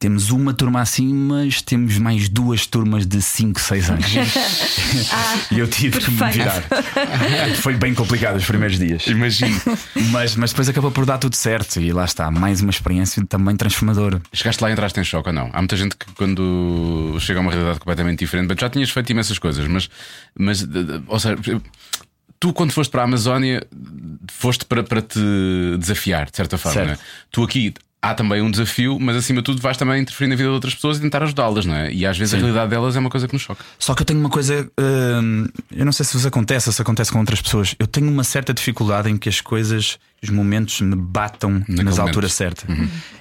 Temos uma turma assim, mas temos mais duas turmas de 5, 6 anos. e eu tive que me perfeito. virar. Foi bem complicado os primeiros dias. Imagino. Mas, mas depois acabou por dar tudo certo. E lá está, mais uma experiência também transformadora. Chegaste lá e entraste em choque ou não? Há muita gente que quando chega a uma realidade completamente diferente, mas já tinhas feito imensas coisas, mas, mas ou seja, tu quando foste para a Amazónia foste para, para te desafiar, de certa forma. Certo. não é? Tu aqui há também um desafio, mas acima de tudo vais também interferir na vida de outras pessoas e tentar ajudá-las, não é? E às vezes Sim. a realidade delas é uma coisa que nos choca. Só que eu tenho uma coisa, hum, eu não sei se vos acontece ou se acontece com outras pessoas. Eu tenho uma certa dificuldade em que as coisas, os momentos me batam nas momento. alturas certas.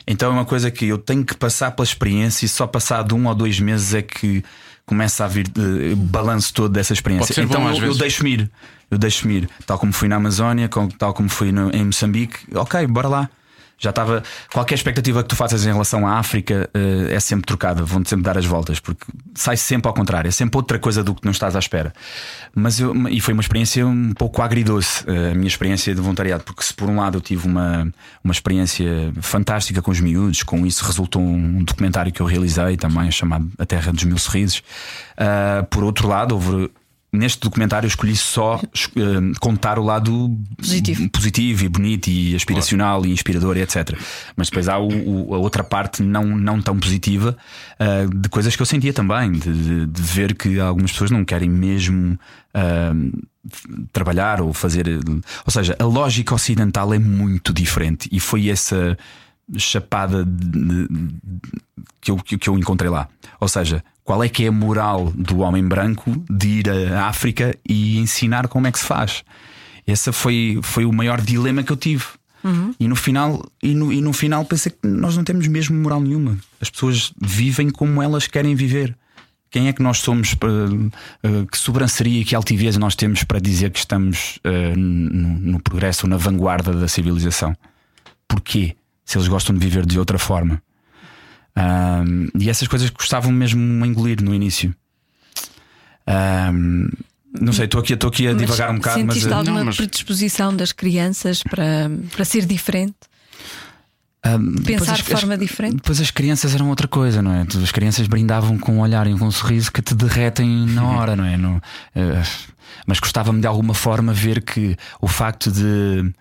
Então é uma coisa que eu tenho que passar pela experiência e só passado um ou dois meses é que começa a vir eh, o balanço todo dessa experiência. Então bom, eu, eu deixo-me ir. Eu deixo-me ir. Tal como fui na Amazónia, tal como fui no- em Moçambique. Ok, bora lá. Já estava. Qualquer expectativa que tu faças em relação à África eh, é sempre trocada, vão-te sempre dar as voltas, porque sai sempre ao contrário, é sempre outra coisa do que não estás à espera. Mas eu, e foi uma experiência um pouco agridoce, eh, a minha experiência de voluntariado, porque se por um lado eu tive uma, uma experiência fantástica com os miúdos, com isso resultou um documentário que eu realizei também, chamado A Terra dos Mil Sorrisos. Ah, por outro lado, houve Neste documentário eu escolhi só eh, contar o lado Positivo. positivo e bonito e aspiracional e inspirador e etc. Mas depois há o- o- a outra parte não, não tão positiva ah, de coisas que eu sentia também, de, de- de ver que algumas pessoas não querem mesmo f- trabalhar ou fazer. Ou seja, a lógica ocidental é muito diferente e foi essa chapada de- de- que eu, que eu encontrei lá. Ou seja, qual é que é a moral do homem branco de ir à África e ensinar como é que se faz? Esse foi, foi o maior dilema que eu tive. E no final e no, e no final pensei que nós não temos mesmo moral nenhuma. As pessoas vivem como elas querem viver. Quem é que nós somos? para- eh, que sobranceria e que altivez nós temos para dizer que estamos eh, no, no progresso, na vanguarda da civilização? Porquê? Se eles gostam de viver de outra forma. Ahm, e essas coisas gostavam mesmo a engolir no início. Ahm, não sei, estou aqui, estou aqui a divagar um bocado, mas. Sentiste eh, alguma não, mas- predisposição das crianças para, para ser diferente? depois Pensar as- de forma diferente? Depois as crianças eram outra coisa, não é? As crianças brindavam com um olhar e com um sorriso que te derretem na hora, não é? No, eh, mas gostava-me de alguma forma ver que o facto de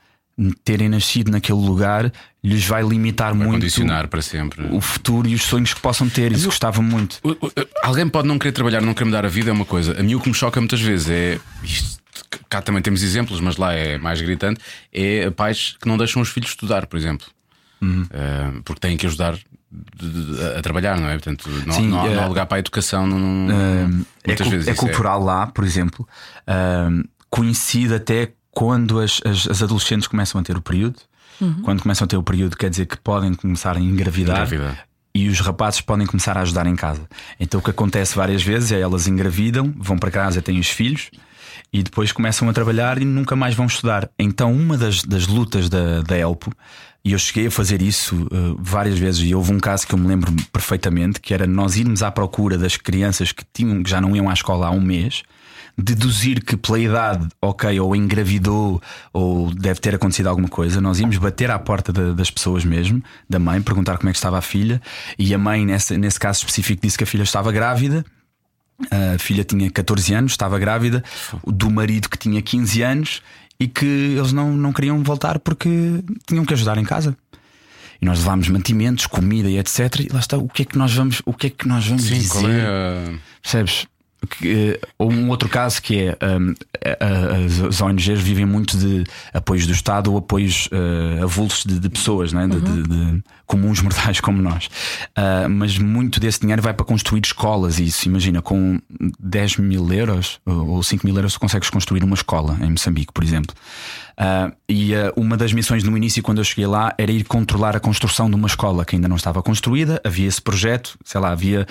terem nascido naquele lugar lhes vai limitar Vai muito condicionar para sempre. o futuro e os sonhos que possam ter. Isso gostava muito. O- Alguém pode não querer trabalhar, não querer mudar a vida, é uma coisa. A mim o que me choca muitas vezes é. Isto, cá também temos exemplos, mas lá é mais gritante. É pais que não deixam os filhos estudar, por exemplo. Uhum. Eh, porque têm que ajudar a trabalhar, não é? Portanto, não, Sim, não, há- eh, não há lugar para a educação. Não, É, muitas cu- vezes é isso cultural lá, por exemplo, ahm, coincide até quando as, as, as adolescentes começam a ter o período. Quando começam a ter o período, quer dizer que podem começar a engravidar. Engravidar. E os rapazes podem começar a ajudar em casa. Então o que acontece várias vezes é elas engravidam, vão para casa, têm os filhos e depois começam a trabalhar e nunca mais vão estudar. Então uma das, das lutas da, da Elpo, e eu cheguei a fazer isso uh, várias vezes, e houve um caso que eu me lembro perfeitamente, que era nós irmos à procura das crianças que, tinham, que já não iam à escola há um mês, deduzir que pela idade, ok, ou engravidou ou deve ter acontecido alguma coisa, nós íamos bater à porta da- das pessoas mesmo, da mãe, perguntar como é que estava a filha, e a mãe, nesse, nesse caso específico, disse que a filha estava grávida. A filha tinha 14 anos, estava grávida, do marido que tinha 15 anos e que eles não, não queriam voltar porque tinham que ajudar em casa. E nós levámos mantimentos, comida e etc. E lá está, o que é que nós vamos, o que é que nós vamos Sim, dizer? é a. Percebes? Que, eh, um outro caso que é um, a- as ONGs vivem muito de apoios do Estado ou apoios uh, avulsos de, de pessoas, né? de, de- de comuns mortais como nós. Ah, mas muito desse dinheiro vai para construir escolas e isso. Imagina, com 10 mil euros ou ou 5 mil euros tu consegues construir uma escola em Moçambique, por exemplo. Ah, e ah, uma das missões no início, quando eu cheguei lá, era ir controlar a construção de uma escola que ainda não estava construída. Havia esse projeto, sei lá, havia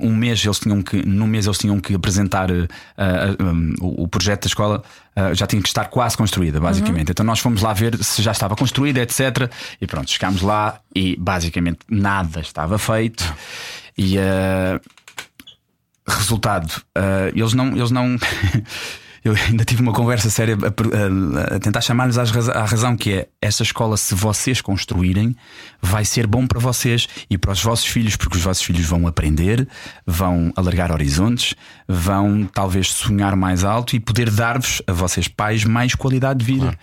um mês eles tinham que, num mês eles tinham que apresentar ah, ah, um, o projeto da escola, já tinha que estar quase construída, basicamente. Então nós fomos lá ver se já estava construída, etc. E pronto, chegámos lá e basicamente nada estava feito. E resultado, eles não. Eles não Eu ainda tive uma conversa séria a, a- a tentar chamar-lhes à razão que é esta escola, se vocês construírem, vai ser bom para vocês e para os vossos filhos, porque os vossos filhos vão aprender, vão alargar horizontes, vão talvez sonhar mais alto e poder dar-vos a vocês pais mais qualidade de vida.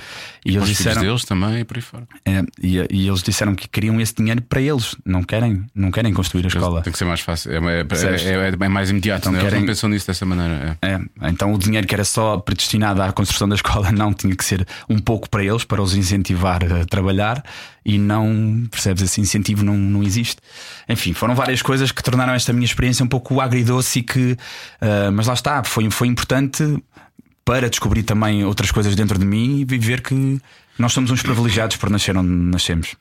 E eles disseram, deles também e por aí fora. é, e, e eles disseram que queriam esse dinheiro para eles, não querem, não querem construir a escola. Tem que ser mais fácil. É, é- é- é- é mais imediato, Então né? Eles querem- não pensam nisso dessa maneira. é. É, então o dinheiro que era só predestinada à construção da escola, não tinha que ser um pouco para eles, para os incentivar a trabalhar e não, percebes, esse incentivo não, não existe. Enfim, foram várias coisas que tornaram esta minha experiência um pouco agridoce e que, uh, mas lá está, foi, foi importante para descobrir também outras coisas dentro de mim e ver que nós somos uns privilegiados por nascer onde nascemos.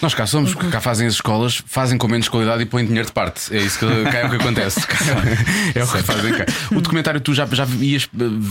Nós cá somos, cá fazem as escolas, fazem com menos qualidade e põem dinheiro de parte. É isso que, cá é o que acontece. é o que fazem cá. O documentário, tu já, já, ias,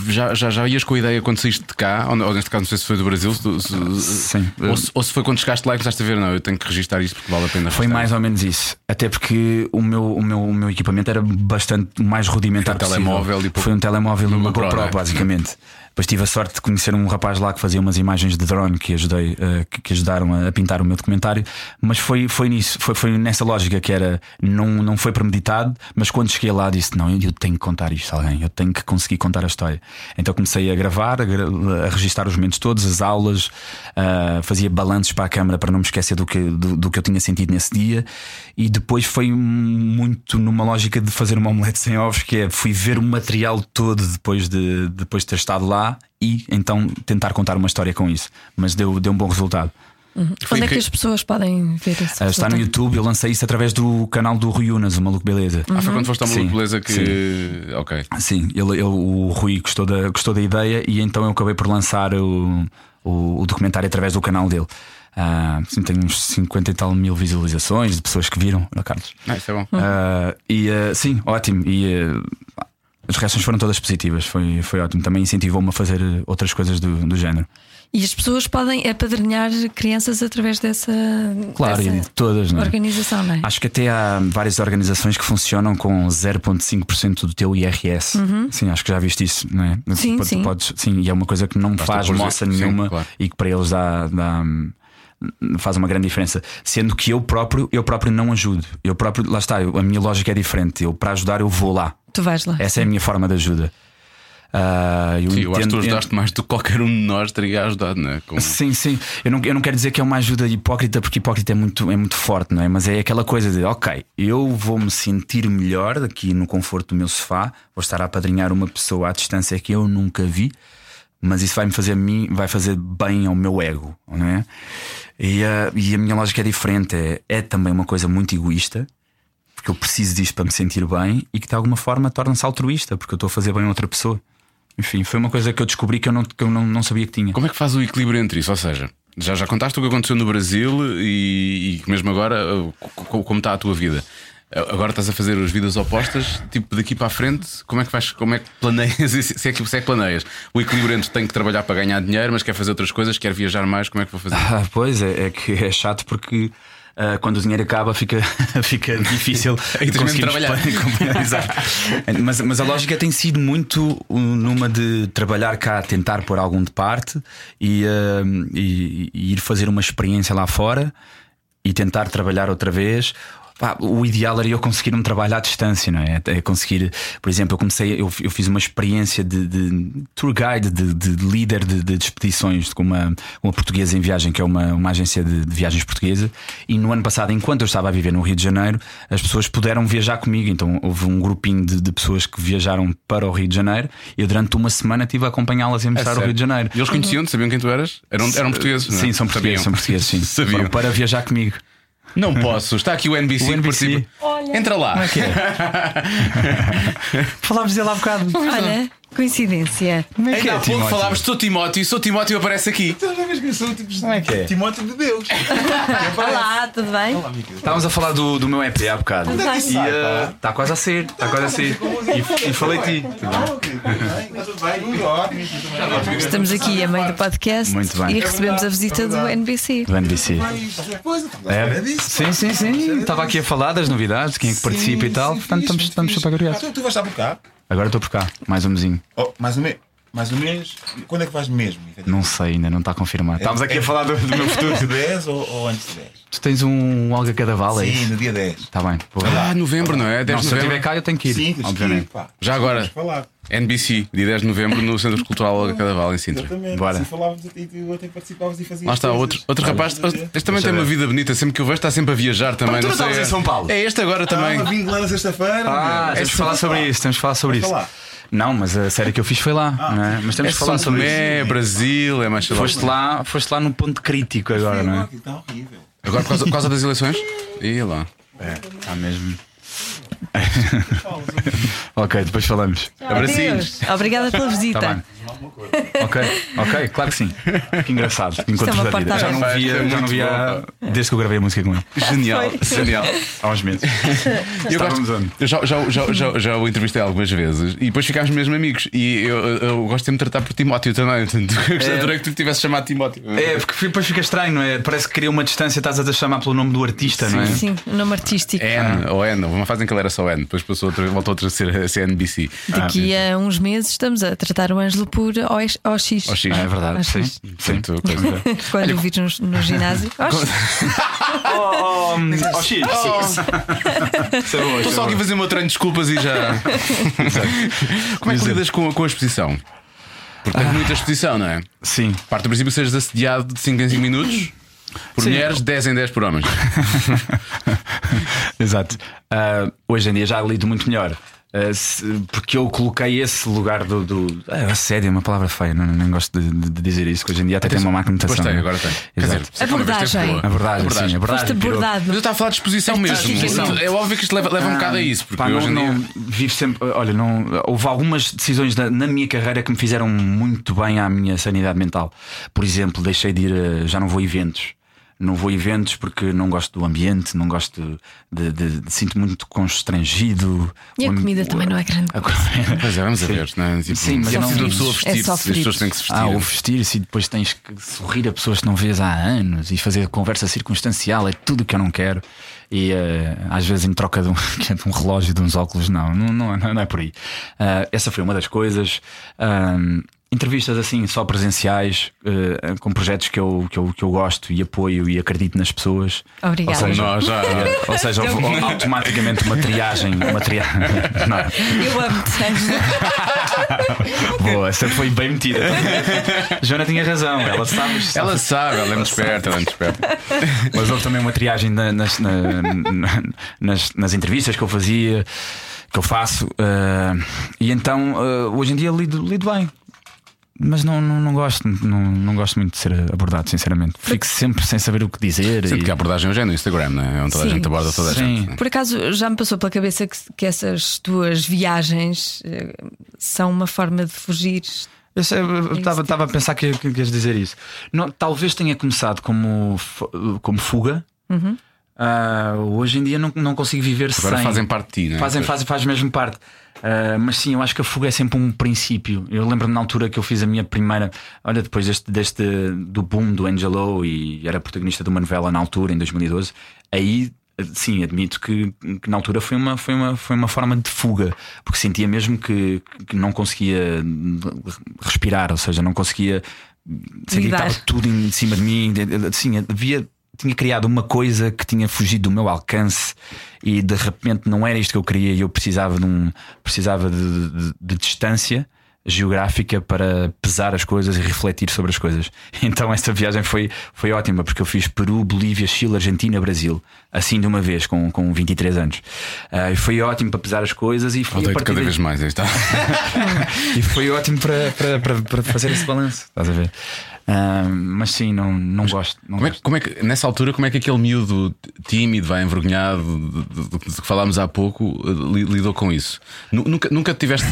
já, já, já ias com a ideia quando saíste de cá, ou, neste caso, não sei se foi do Brasil, se, se, Sim. Ou se, ou se, foi quando chegaste lá e começaste a ver, não, eu tenho que registrar isto porque vale a pena. Foi mais ou menos isso. Até porque o meu, o meu, o meu equipamento era bastante mais rudimentar. Foi um telemóvel e Foi um telemóvel numa GoPro, é? basicamente. Depois tive a sorte de conhecer um rapaz lá que fazia umas imagens de drone que, ajudei, uh, que, ajudaram a, a, pintar o meu documentário. Mas foi, foi nisso, foi, foi nessa lógica que era, não, não foi premeditado, mas quando cheguei lá disse: Não, eu tenho que contar isto a alguém, eu tenho que conseguir contar a história. Então comecei a gravar, a, a registrar os momentos todos, as aulas, uh, fazia balanços para a câmara para não me esquecer do que, do, do, que eu tinha sentido nesse dia. E depois foi muito numa lógica de fazer uma omelete sem ovos, que é fui ver o material todo depois de, depois de ter estado lá e então tentar contar uma história com isso. Mas deu, deu um bom resultado. Uhum. Onde é que as pessoas podem ver isso? Uh, está no YouTube, eu lancei isso através do canal do Rui Unas, o Maluco Beleza. Uhum. Ah, foi quando foste ao Maluco Beleza que. Sim. Ok. Sim, ele, ele, o Rui gostou da, gostou da ideia e então eu acabei por lançar o, o, o documentário através do canal dele. Uh, sim, tem uns 50 e tal mil visualizações de pessoas que viram, não, Carlos? Ah, isso é bom. Uh, e uh, sim, ótimo. E as reações foram todas positivas, foi, foi ótimo. Também incentivou-me a fazer outras coisas do, do género. E as pessoas podem apadrinhar crianças através dessa, claro, dessa e de todas, não é? organização, não é? Acho que até há várias organizações que funcionam com 0,5% do teu IRS. Uhum. Sim, acho que já viste isso, não é? Sim, Podes, sim. Podes, sim, e é uma coisa que não Basta faz moça sim, nenhuma claro. e que para eles dá, dá- faz uma grande diferença. Sendo que eu próprio, eu próprio não ajudo. Eu próprio, lá está, eu- a minha lógica é diferente. Eu para ajudar eu vou lá. Tu vais lá. Essa é a minha forma de ajuda. Ah, eu Sim, eu acho que tu ajudaste mais do que qualquer um de nós teria ajudado, não é? Com- Sim, sim. Eu não, eu não quero dizer que é uma ajuda hipócrita, porque hipócrita é muito, é muito forte, não é? Mas é aquela coisa de, ok, eu vou me sentir melhor aqui no conforto do meu sofá, vou estar a apadrinhar uma pessoa à distância que eu nunca vi, mas isso vai me fazer a mim, vai fazer bem ao meu ego, não é? E, ah, e a minha lógica é diferente, é, é também uma coisa muito egoísta. Porque eu preciso disto para me sentir bem e que de alguma forma torna-se altruísta, porque eu estou a fazer bem a outra pessoa. Enfim, foi uma coisa que eu descobri que eu não, que eu não, não sabia que tinha. Como é que faz o equilíbrio entre isso? Ou seja, já, já contaste o que aconteceu no Brasil e, e mesmo agora, uh, co- co- como está a tua vida? Agora estás a fazer as vidas opostas, tipo daqui para a frente, como é que vais, como é que planeias? Se é que, se é que planeias? O equilíbrio entre tenho que trabalhar para ganhar dinheiro, mas quer fazer outras coisas, quer viajar mais, como é que vou fazer? Ah, pois é, é que é chato porque ah, quando o dinheiro acaba fica, fica difícil de conseguirmos trabalhar. mas, mas a lógica tem sido muito uh, numa de trabalhar cá, tentar pôr algum de parte e, ah, e- e ir fazer uma experiência lá fora e tentar trabalhar outra vez. Pá, o ideal era eu conseguir um trabalho à distância, não é? É conseguir, por exemplo, eu comecei, eu, eu fiz uma experiência de, de tour guide, de, de líder de, de expedições com uma, uma portuguesa em viagem, que é uma, uma agência de, de viagens portuguesa. E no ano passado, enquanto eu estava a viver no Rio de Janeiro, as pessoas puderam viajar comigo. Então houve um grupinho de, de pessoas que viajaram para o Rio de Janeiro e eu durante uma semana estive a acompanhá-las a mostrar o sério? Rio de Janeiro. E eles conheciam-te, sabiam quem tu eras? Eram, eram portugueses? não é? Sim, são portugueses, Sabiam. são portugueses, sim. Sabiam. Foram para viajar comigo. Não posso, está aqui o NBC. O NBC. participa. Entra lá. Como é que é? Falámos dele há bocado. Olha, coincidência. Como é que Ainda é, há pouco Timóteo? falámos de Sou Timóteo e Sou Timóteo aparece aqui. Como é que é? Timóteo de Deus. Olá, tudo bem? Estávamos a falar do, do meu EP há bocado. Tudo bem. E está quase a ser, está quase a ser. E, e falei de ti. Tudo bem, tudo ótimo. Estamos aqui a meio do podcast Muito bem. e recebemos a visita do NBC. Do NBC. Eu disso. Sim, sim, sim. Estava aqui a falar das novidades, quem é que participa e tal. Portanto, estamos, estamos super Ah, curiosos. tu, tu vais estar por cá? Agora estou por cá, mais um mesinho. Oh, mais um mês. Mais um mês. Quando é que vais mesmo? Não sei, ainda não está confirmado. Estávamos aqui a falar do, do meu Antes futuro. de 10 ou, ou antes de 10? Tu tens um Olga Cadaval, é Sim, isso? no dia 10. Está bem. ver. Ah, novembro, não é? 10 Não, de se eu novembro. estiver cá, eu tenho que ir. Sim, tens que ir, obviamente. pá. Já agora. Vamos falar. NBC, dia 10 de novembro, no Centro Cultural Olga Cadaval, em Sintra. Exatamente. Bora. Assim falávamos e tu até participavas e fazias. Lá está, coisas. outro, outro rapaz. Este também Deixa tem uma vida bonita, sempre que o vejo está sempre a viajar também. tu não sei. estavas em São Paulo? É este agora também. Ah, vim de lá na sexta-feira. Ah, temos de falar sobre isso. Temos de falar sobre isso. Não, mas a série que eu fiz foi lá. não é? Mas temos É que falar sobre isso. Tomé, Brasil, é mais. Foste lá, foste lá no ponto crítico agora, não é? Está horrível. Agora por causa, por causa das eleições? E lá. É, está mesmo. ok, depois falamos. Abracinhos. Adeus. Obrigada pela visita. Tá Ok, ok, claro que sim. Que engraçado. Encontros é uma da vida. porta Já não via, já não via desde que eu gravei a música com ele. Genial, genial. Há uns meses. Eu, Estávamos gosto, eu já, já, já, já, já o entrevistei algumas vezes e depois ficámos mesmo amigos. E eu, eu gosto de me tratar por Timóteo também. Portanto, eu adorei que tu tivesse chamado Timóteo. É, porque depois fica estranho, não é? Parece que cria uma distância, estás a te chamar pelo nome do artista, não é? Sim, o nome artístico. N ou N, uma fase em que ele era só N, depois passou outra, voltou outra a ser, a ser NBC. Daqui a uns meses estamos a tratar o Ângelo por OX. Ao X. Ah, é verdade, sim. sim. Portanto, coisa- Quando o vires no, no ginásio. Oxe, Oh, oh, oh, X. Isso é bom, Estou é só aqui a fazer o meu treino de desculpas e já. Como é que lidas com, com a exposição? Porque tens muita exposição, não é? Sim. Parte do princípio que sejas assediado de 5 em 5 minutos por Sim. mulheres, 10 em 10 por homens. Exato. Ah, hoje em dia já lido muito melhor. Ah, se- porque eu coloquei esse lugar do. do ah, assédio é uma palavra feia, não, nem gosto de, de dizer isso, que hoje em dia até tem uma má conotação. Depois tem, não é? agora tem. Quer Exato. dizer, teve Abordagem. boa. A verdade, sim, a verdade. foste virou- abordado. Mas eu estava a falar de exposição mesmo. Exposição. É óbvio que isto leva, leva um bocado a isso, porque Pá, não, hoje em não, dia. vivo sempre. Olha, não, houve algumas decisões na, na minha carreira que me fizeram muito bem à minha sanidade mental. Por exemplo, deixei de ir, já não vou a eventos. Não vou a eventos porque não gosto do ambiente, não gosto de. de- de- sinto muito constrangido. E a O comida também não é grande. a Pois é, vamos a ver. Não é? Tipo, Sim, mas é não- preciso a pessoa É vestir-se, só as pessoas têm que se vestir. Ah, o vestir-se e depois tens que sorrir a pessoas que não vês há anos e fazer conversa circunstancial é tudo o que eu não quero. E eh, às vezes em troca de um, de um relógio, de uns óculos, não, não, não, é- não é por aí. Ah, essa foi uma das coisas. Ahm, entrevistas assim, só presenciais, eh, com projetos que eu, que, eu, que eu gosto e apoio e acredito nas pessoas. Obrigada. Ou seja, Nós já. ou seja, houve automaticamente uma triagem. Uma triagem. Não. Eu amo-te. Boa, essa foi bem metida. Joana tinha razão, ela sabe. Ela sabe, ela é muito esperta, ela é muito esperta. Mas houve também uma triagem na- nas, na- na- nas, nas entrevistas que eu fazia, que eu faço, eh, e então eh, hoje em dia lido, lido bem. Mas não, não, não gosto, não, não gosto muito de ser abordado, sinceramente. Fico sempre sem saber o que dizer. Sempre e- que a abordagem hoje é no Instagram, não é? Onde toda a Sim. gente aborda toda a Sim. gente. Por acaso já me passou pela cabeça que, que essas tuas viagens eh, são uma forma de fugir. Eu estava estava a pensar que, que, que ias dizer isso. Não, talvez tenha começado como, como fuga. Ah, hoje em dia não, não consigo viver Agora sem. fazem parte de ti, não é? Fazem, fazem, faz mesmo parte. Ah, mas sim, eu acho que a fuga é sempre um princípio. Eu lembro-me na altura que eu fiz a minha primeira. Olha, depois deste, deste do boom do Angelo e era protagonista de uma novela na altura, em 2012. Aí, sim, admito que, que na altura foi uma, foi, uma, foi uma forma de fuga, porque sentia mesmo que, que não conseguia respirar, ou seja, não conseguia. Sentia que estava tudo em cima de mim. Sim, havia tinha criado uma coisa que tinha fugido do meu alcance e de repente não era isto que eu queria e eu precisava de um precisava de, de- de distância geográfica para pesar as coisas e refletir sobre as coisas. Então esta viagem foi, foi ótima porque eu fiz Peru, Bolívia, Chile, Argentina, Brasil, assim de uma vez, com, com 23 anos. E foi ótimo para pesar as coisas e, foi cada daí- vez mais, está. e foi ótimo para, para, para, para fazer esse balanço, estás a ver? Ah, mas sim, não, não gosto. Não Como é, gosto. como é que, nessa altura, como é que aquele miúdo tímido, vai envergonhado, do- do do que falámos há pouco, li- lidou com isso? Nu- Nunca, nunca tiveste.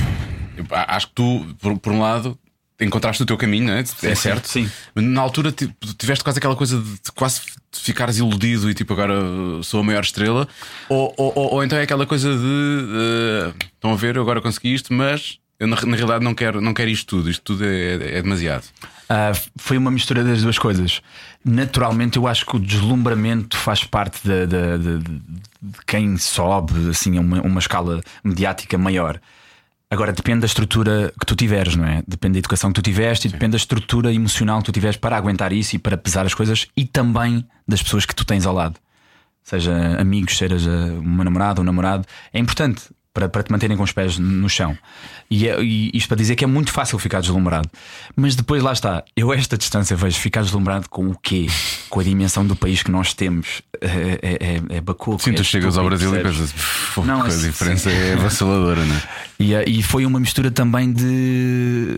Acho que tu, por, por um lado, encontraste o teu caminho, não é? é sim, certo? sim. Mas na altura ti- tiveste quase aquela coisa de quase ficares iludido e tipo agora uh, sou a maior estrela, ou, ou, ou- então é aquela coisa de uh, estão a ver, eu agora consegui isto, mas eu na, na realidade não quero, não quero isto tudo, isto tudo é, é demasiado. Ah, foi uma mistura das duas coisas. Naturalmente, eu acho que o deslumbramento faz parte de, de- de- de- de quem sobe assim, a uma, uma escala mediática maior. Agora depende da estrutura que tu tiveres, não é? Depende da educação que tu tiveste e depende da estrutura emocional que tu tiveres para aguentar isso e para pesar as coisas e também das pessoas que tu tens ao lado. Seja amigos, seja uma namorada um namorado. É importante para, para te manterem com os pés no chão. E, é, e isto para dizer que é muito fácil ficar deslumbrado. Mas depois lá está, eu a esta distância vejo ficar deslumbrado com o quê? Com a dimensão do país que nós temos. É, é, é, é bacuco. Sim, é tu chegas ao Brasil e pensas, "Pff, Não, a é- diferença é vaciladora, não é? E, eh, e foi uma mistura também de.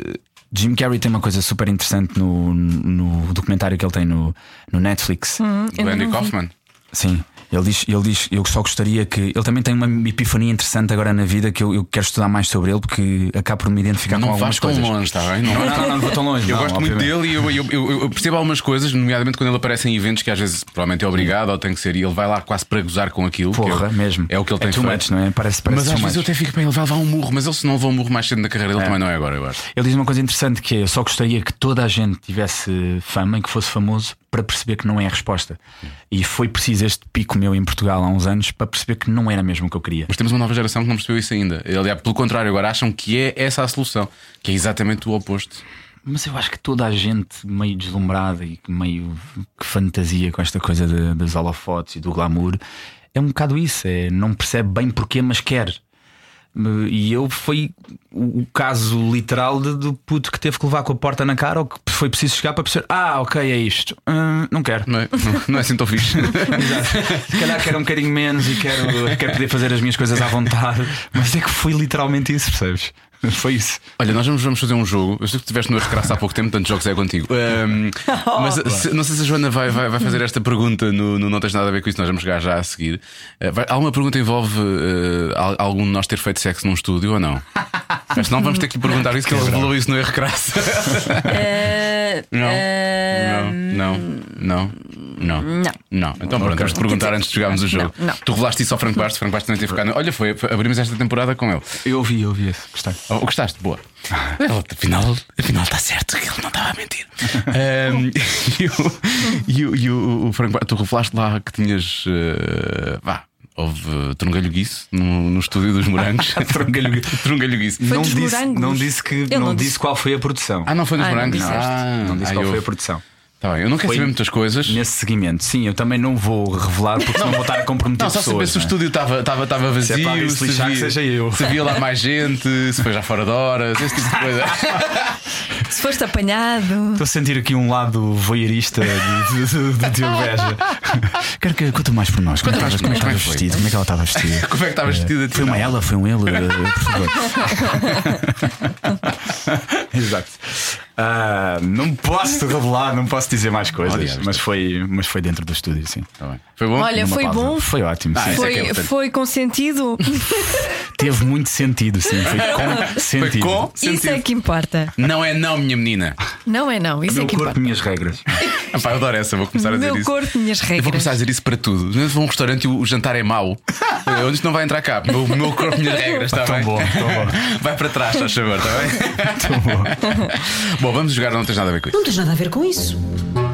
Jim Carrey tem uma coisa super interessante no, no documentário que ele tem no, no Netflix. Do Andy Kaufman. Sim. Ele diz, ele diz, eu só gostaria que. Ele também tem uma epifania interessante agora na vida que eu, eu quero estudar mais sobre ele porque acabo por me identificar com Não algumas vais tão coisas. longe, está bem? Não, Não, não, não, não vou tão longe. Eu não, gosto muito obviamente. dele e eu, eu, eu- eu percebo algumas coisas, nomeadamente quando ele aparece em eventos que às vezes provavelmente é obrigado ou tem que ser, e ele vai lá quase para gozar com aquilo. que Porra, é, mesmo. É o que ele tem too feito. much, não é? Parece, parece Mas às vezes eu até fico bem, ele vai levar um murro, mas ele se não levou um murro mais cedo na carreira dele também não é agora, eu acho. Ele diz uma coisa interessante que é: eu só gostaria que toda a gente tivesse fama e que fosse famoso para perceber que não é a resposta. E foi preciso este pico meu em Portugal há uns anos para perceber que não era mesmo o que eu queria. Mas temos uma nova geração que não percebeu isso ainda. Aliás, pelo contrário, agora acham que é essa a solução, que é exatamente o oposto. Mas eu acho que toda a gente meio deslumbrada e meio que fantasia com esta coisa de- das holofotes e do glamour é um bocado isso, é não percebe bem porquê, mas quer. E eu foi o caso literal de- do puto que teve que levar com a porta na cara ou que foi preciso chegar para perceber: ah, ok, é isto, Hum, não quero. Não é, não, não é assim tão fixe. Exato. Se calhar quero um bocadinho menos e quero, quero poder fazer as minhas coisas à vontade, mas é que foi literalmente isso, percebes? Foi isso. Olha, nós vamos, vamos fazer um jogo. Eu sei que estiveste no Recraça há pouco tempo, tantos jogos é contigo. Ahm, mas se- não sei se a Joana vai, vai, vai fazer esta pergunta no, no Não Tens Nada a Ver com isso, nós vamos chegar já a seguir. Vai- alguma pergunta envolve al- algum de nós ter feito sexo num estúdio ou não? Mas não vamos ter que lhe perguntar isso, que ele revelou isso no Recraça. Eh, Não, eh, não, não, não, Não. não. Então pronto, vamos perguntar antes de jogarmos o jogo. não. Tu revelaste isso ao Franco Bastos, Franco Bastos também teve ficado. Olha, foi, foi- abrimos esta temporada com ele. Eu ouvi, eu ouvi esse, gostei. Oh, gostaste? Boa. Ele, afinal, afinal está certo que ele não estava a mentir. Ahm, e o, e o, e o, o Franco Bastos, tu revelaste lá que tinhas. eh, vá. Houve trungalhoguice no, no estúdio dos morangos. Foi não dos disse, morangos. não disse que não não disse disse. qual foi a produção. Ah, não foi nos Ah, não morangos? disseste. Ah, não disse ah, qual eu- foi a produção. Tá bem, eu não quero Foi saber muitas coisas. Nesse seguimento, sim, eu também não vou revelar porque senão vou estar a comprometer Não, só saber pessoas. se o não é? estúdio estava estava- estava vazio, Se é para se lixar, que havia- seja eu. se havia lá mais gente, se foi já fora de horas, esse tipo de coisa. Se foste apanhado. Estou a sentir aqui um lado voyeurista de, de, de, de Diogo Beja. Quero que conta mais por nós. Como é que Conta estavas- como é que mais, estavas como é que foi? vestido? Como é que ela estava vestida? Como é que estava vestida? Foi uma ela, foi um ele, eh, por favor. Exato. Ah, não posso revelar, não posso dizer mais coisas, mas foi, mas foi dentro do estúdio, sim. Tá bem. Foi bom? Olha, Numa foi pausa. bom. Foi ótimo. Ah, sim. é que é Foi, importante. foi com sentido. Teve muito sentido, sim. Foi com sentido. com Isso é sentido. que importa. Não é não, minha menina. Não é não, isso Meu é que corpo, importa. minhas regras. Ah, pá, eu adoro essa, vou começar a dizer Meu isso. corpo, minhas Eu vou regras. começar a dizer isso para tudo. Se vou a um restaurante e o, jantar é mau, onde isto não vai entrar cá. O meu corpo, minhas regras, está Tão bem? bom, tão bom. Vai para trás, faz favor, está bem? bom, vamos jogar, não tens nada a ver com isso. Não tens nada a ver com isso.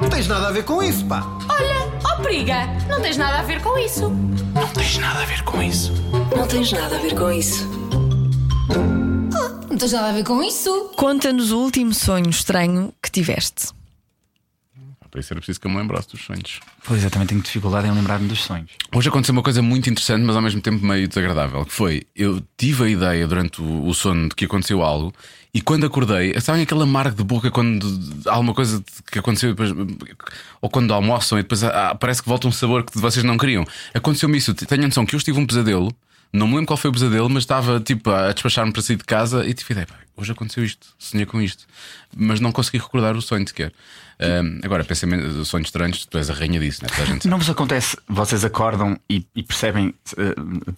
Não tens nada a ver com isso, pá. Olha, ó briga, não tens nada a ver com isso. Não tens nada a ver com isso. Não tens nada a ver com isso. Não tens nada a ver com isso. Conta-nos o último sonho estranho que tiveste. Para isso era preciso que eu me lembrasse dos sonhos. Pois eu também tenho dificuldade em lembrar-me dos sonhos. Hoje aconteceu uma coisa muito interessante, mas ao mesmo tempo meio desagradável. Que foi, eu tive a ideia durante o, sono de que aconteceu algo, e quando acordei, sabem aquele amargo de boca quando há alguma coisa que aconteceu depois, ou quando almoçam e depois ah, parece que volta um sabor que vocês não queriam. Aconteceu-me isso, tenho a noção que eu estive um pesadelo. Não me lembro qual foi o pesadelo, mas estava tipo a despachar-me para sair de casa e tive ideia, pá, hoje aconteceu isto, sonhei com isto, mas não consegui recordar o sonho sequer. Ahm, agora, pensamento, sonhos estranhos, tu és a rainha disso, né? Toda a gente. Não vos acontece, vocês acordam e, e percebem, eh,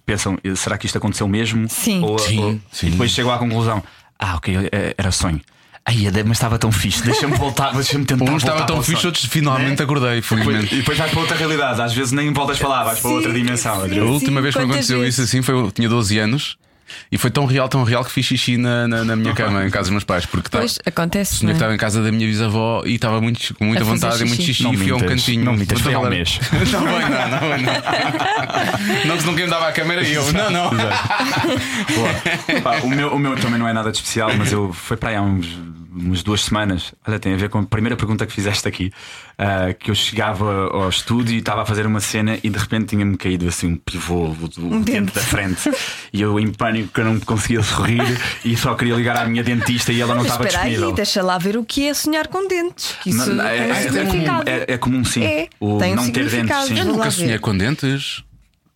pensam, será que isto aconteceu mesmo? Sim. Ou, Sim, ou- sim. E depois chegam à conclusão: ah, ok, eh, era sonho. Ai, mas estava tão fixe, deixa-me voltar, deixa-me tentar. Um estava tão fixe, outros finalmente acordei, E depois, felizmente. e depois vais para outra realidade, às vezes nem voltas para lá, vais para Sim, outra dimensão. A última vez que me aconteceu vezes? isso assim foi eu tinha 12 anos e foi tão real, tão real que fiz xixi na, na, na minha cama, em casa dos meus pais, porque estava- Pois, acontece. sonhei que não é? estava em casa da minha bisavó e estava muito, com muita vontade e muito xixi. Não e fui a um cantinho. não mintas, foi há um mês. Não não, não não. Não, que se não quem me dava a câmera e eu. Não, não. Boa. Pá, o, meu, o meu também não é nada de especial, mas eu foi para aí há uns umas duas semanas. Olha, tem a ver com a primeira pergunta que fizeste aqui. ah, que eu chegava ao estúdio e estava a fazer uma cena e de repente tinha-me caído assim um pivô do, do dente dente. da frente. e eu em pânico que eu não conseguia sorrir e só queria ligar à minha dentista e ela não Mas estava espera disponível. aí, deixa lá ver o que é sonhar com dentes. Que isso Não, é, um é- é significado. comum, é- é comum, sim. É, O tem um não ter dentes, sim. Eu nunca sonhei com dentes.